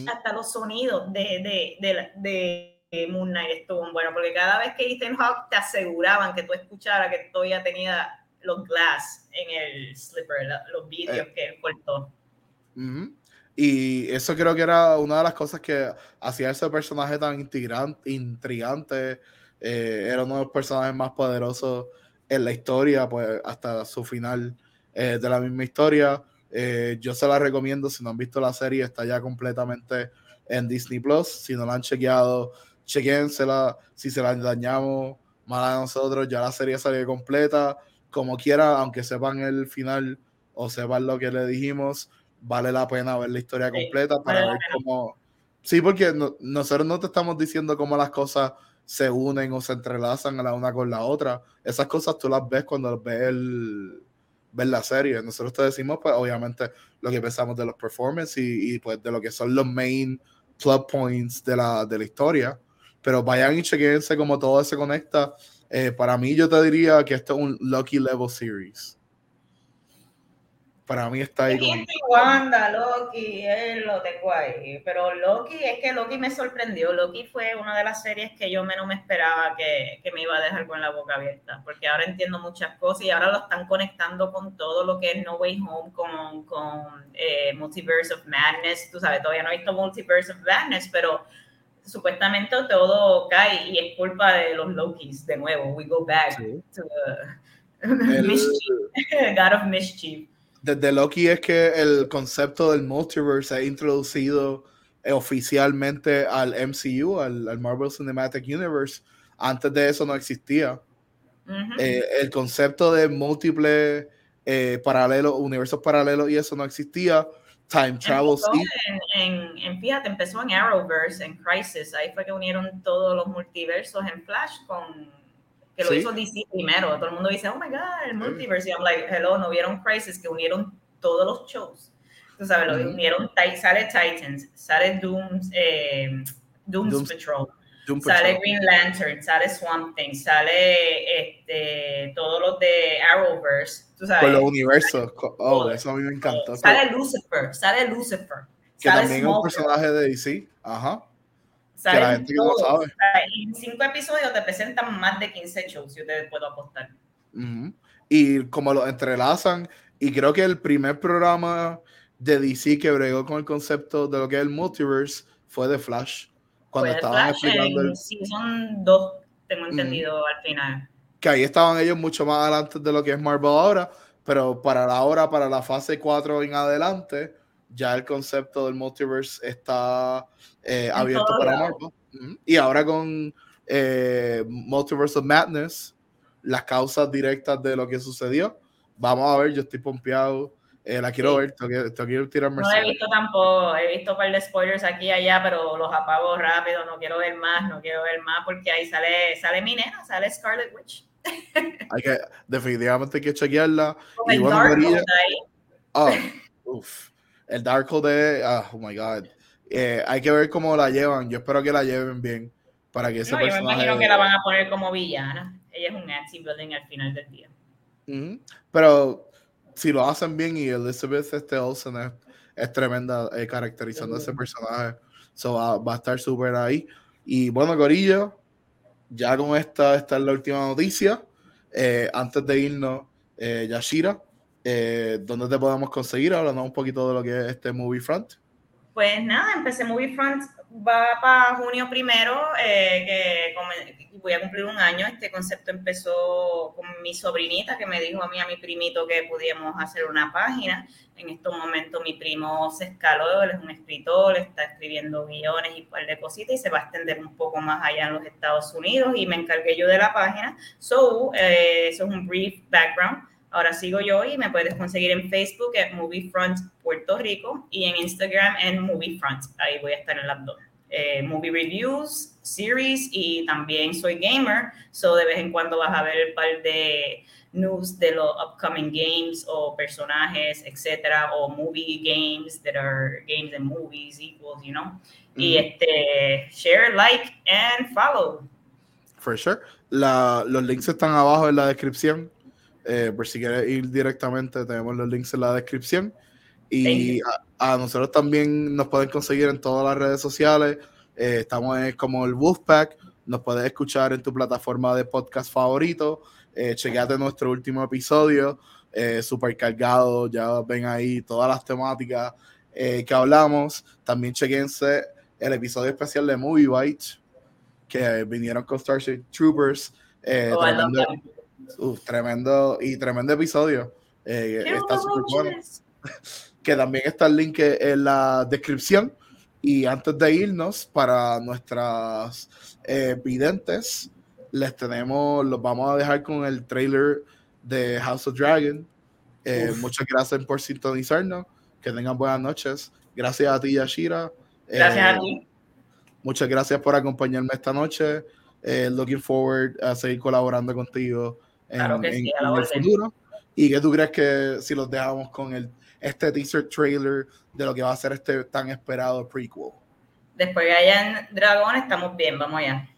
hasta los sonidos de, de, de, de Moon Knight estuvo bueno, porque cada vez que Ethan Hawk te aseguraban que tú escucharas que todavía tenía los glass en el slipper, los vídeos eh. que él cortó.
Y eso creo que era una de las cosas que hacía ese personaje tan intrigante. Eh, era uno de los personajes más poderosos en la historia, pues hasta su final eh, de la misma historia. Eh, yo se la recomiendo. Si no han visto la serie, está ya completamente en Disney Plus. Si no la han chequeado, chequéensela. Si se la dañamos, mal a nosotros. Ya la serie salió completa. Como quiera, aunque sepan el final o sepan lo que le dijimos, vale la pena ver la historia completa para ver cómo... Sí, porque nosotros no te estamos diciendo cómo las cosas se unen o se entrelazan la una con la otra. Esas cosas tú las ves cuando ves, el, ves la serie. Nosotros te decimos, pues, obviamente, lo que pensamos de los performances y, y, pues de lo que son los main plot points de la, de la historia. Pero vayan y chequense cómo todo se conecta. Eh, para mí, yo te diría que esto es un Lucky Level Series para mí está ahí.
Con... Wanda, Loki, él lo tengo ahí. Pero Loki, es que Loki me sorprendió. Loki fue una de las series que yo menos me esperaba que, que, me iba a dejar con la boca abierta. Porque ahora entiendo muchas cosas y ahora lo están conectando con todo lo que es No Way Home, con, con eh, Multiverse of Madness. Tú sabes, todavía no he visto Multiverse of Madness, pero supuestamente todo cae y es culpa de los Lokis. De nuevo, we go back to the God of Mischief
desde Loki es que el concepto del multiverse se ha introducido eh, oficialmente al MCU, al, Marvel Cinematic Universe. Antes de eso no existía. Eh, el concepto de múltiples eh, paralelos, universos paralelos y eso no existía. Time travel
sí. En, en, fíjate, empezó en Arrowverse, en Crisis. Ahí fue que unieron todos los multiversos en Flash con que lo hizo DC primero. Todo el mundo dice, oh my God, el multiverse. Y I'm like, hello, ¿no vieron Crisis? Que unieron todos los shows. Tú sabes, lo unieron, sale Titans, sale Dooms, eh, Dooms, Patrol. sale Green Lantern, sale Swamp Thing, sale este, todos los de Arrowverse, tú sabes.
Con los universos, oh, eso a mí me encantó.
Sale Lucifer, sale Lucifer.
Que también es un personaje de DC, ajá.
En cinco episodios te presentan más de 15 shows, si ustedes puedo apostar.
Y como lo entrelazan, y creo que el primer programa de DC que bregó con el concepto de lo que es el multiverse fue de Flash.
Cuando estaban explicando. En Season 2, tengo entendido al final.
Que ahí estaban ellos mucho más adelante de lo que es Marvel ahora, pero para la hora, para la fase 4 en adelante, ya el concepto del multiverse está eh, abierto para Marvel. Y ahora con eh, Multiverse of Madness, las causas directas de lo que sucedió, vamos a ver, yo estoy pompeado. Eh, la quiero ver, tengo que, quiero tirarme.
No he visto tampoco, he visto un par de spoilers aquí y allá, pero los apago rápido, no quiero ver más, no quiero ver más, porque ahí sale, sale mi nena, sale Scarlet Witch.
hay que, definitivamente hay que chequearla. y bueno, oh, uf el Darkhold de, ah, oh my god. Eh, hay que ver cómo la llevan. Yo espero que la lleven bien para que ese no, personaje...
Yo me imagino que la van a poner como villana. Ella es un anti building al final del día.
Pero si lo hacen bien y Elizabeth este Olsen es, tremenda eh, caracterizando a ese personaje, so va, a estar súper ahí. Y bueno, Corillo, ya con esta, esta es la última noticia. Eh, antes de irnos, Yashira, eh, ¿Dónde te podemos conseguir? Hablando un poquito de lo que es este Movie Front.
Pues nada, empecé Movie Front, va para junio primero, eh, que voy a cumplir un año. Este concepto empezó con mi sobrinita que me dijo a mí, a mi primito, que pudiéramos hacer una página. En estos momentos mi primo se escaló, él es un escritor, está escribiendo guiones y par de cositas y se va a extender un poco más allá en los Estados Unidos y me encargué yo de la página. So, eh, eso es un brief background. Ahora sigo yo y me puedes conseguir en Facebook en Moviefront Puerto Rico y en Instagram en Moviefront. Ahí voy a estar en las dos. Eh, movie reviews, series y también soy gamer, so de vez en cuando vas a ver un par de news de los upcoming games o personajes, etcétera, o movie games that are games and movies equals, you know. Y este, share, like and follow.
For sure. La, los links están abajo en la descripción eh, por si quieres ir directamente, tenemos los links en la descripción. Y a, nosotros también nos pueden conseguir en todas las redes sociales. Eh, estamos como el Wolfpack. Nos puedes escuchar en tu plataforma de podcast favorito. Eh, chequeate nuestro último episodio, eh, super cargado. Ya ven ahí todas las temáticas eh, que hablamos. También chequense el episodio especial de Movie Bite, que vinieron con Starship Troopers. Oh, Uf, tremendo y tremendo episodio. Eh, está súper bueno. que también está el link en la descripción. Y antes de irnos, para nuestras eh, videntes, les tenemos, los vamos a dejar con el trailer de House of Dragon. Eh, muchas gracias por sintonizarnos. Que tengan buenas noches. Gracias a ti, Yashira.
Gracias a ti.
Muchas gracias por acompañarme esta noche. Eh, looking forward a seguir colaborando contigo en,
Claro que
en-
sí, a la
en el futuro. ¿Y qué tú crees que si los dejamos con el, este teaser trailer de lo que va a ser este tan esperado prequel?
Después que hayan dragones, estamos bien, vamos allá.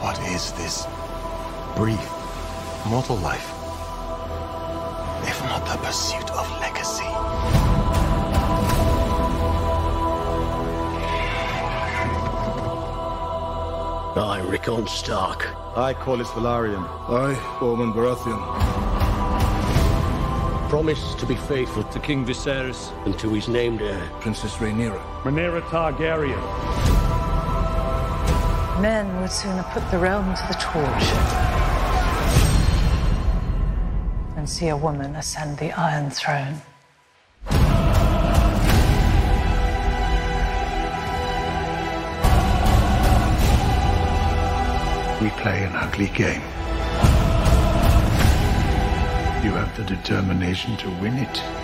What is this brief mortal life? If not the pursuit of legacy.
I, Rickon Stark,
I, call Corlys Valarian. I, Ormond Baratheon.
promise to be faithful
to King Viserys,
and to his named heir.
Princess Rhaenyra.
Rhaenyra Targaryen.
Men would sooner put the realm to the torch than see a woman ascend the Iron Throne.
We play an ugly game. You have the determination to win it.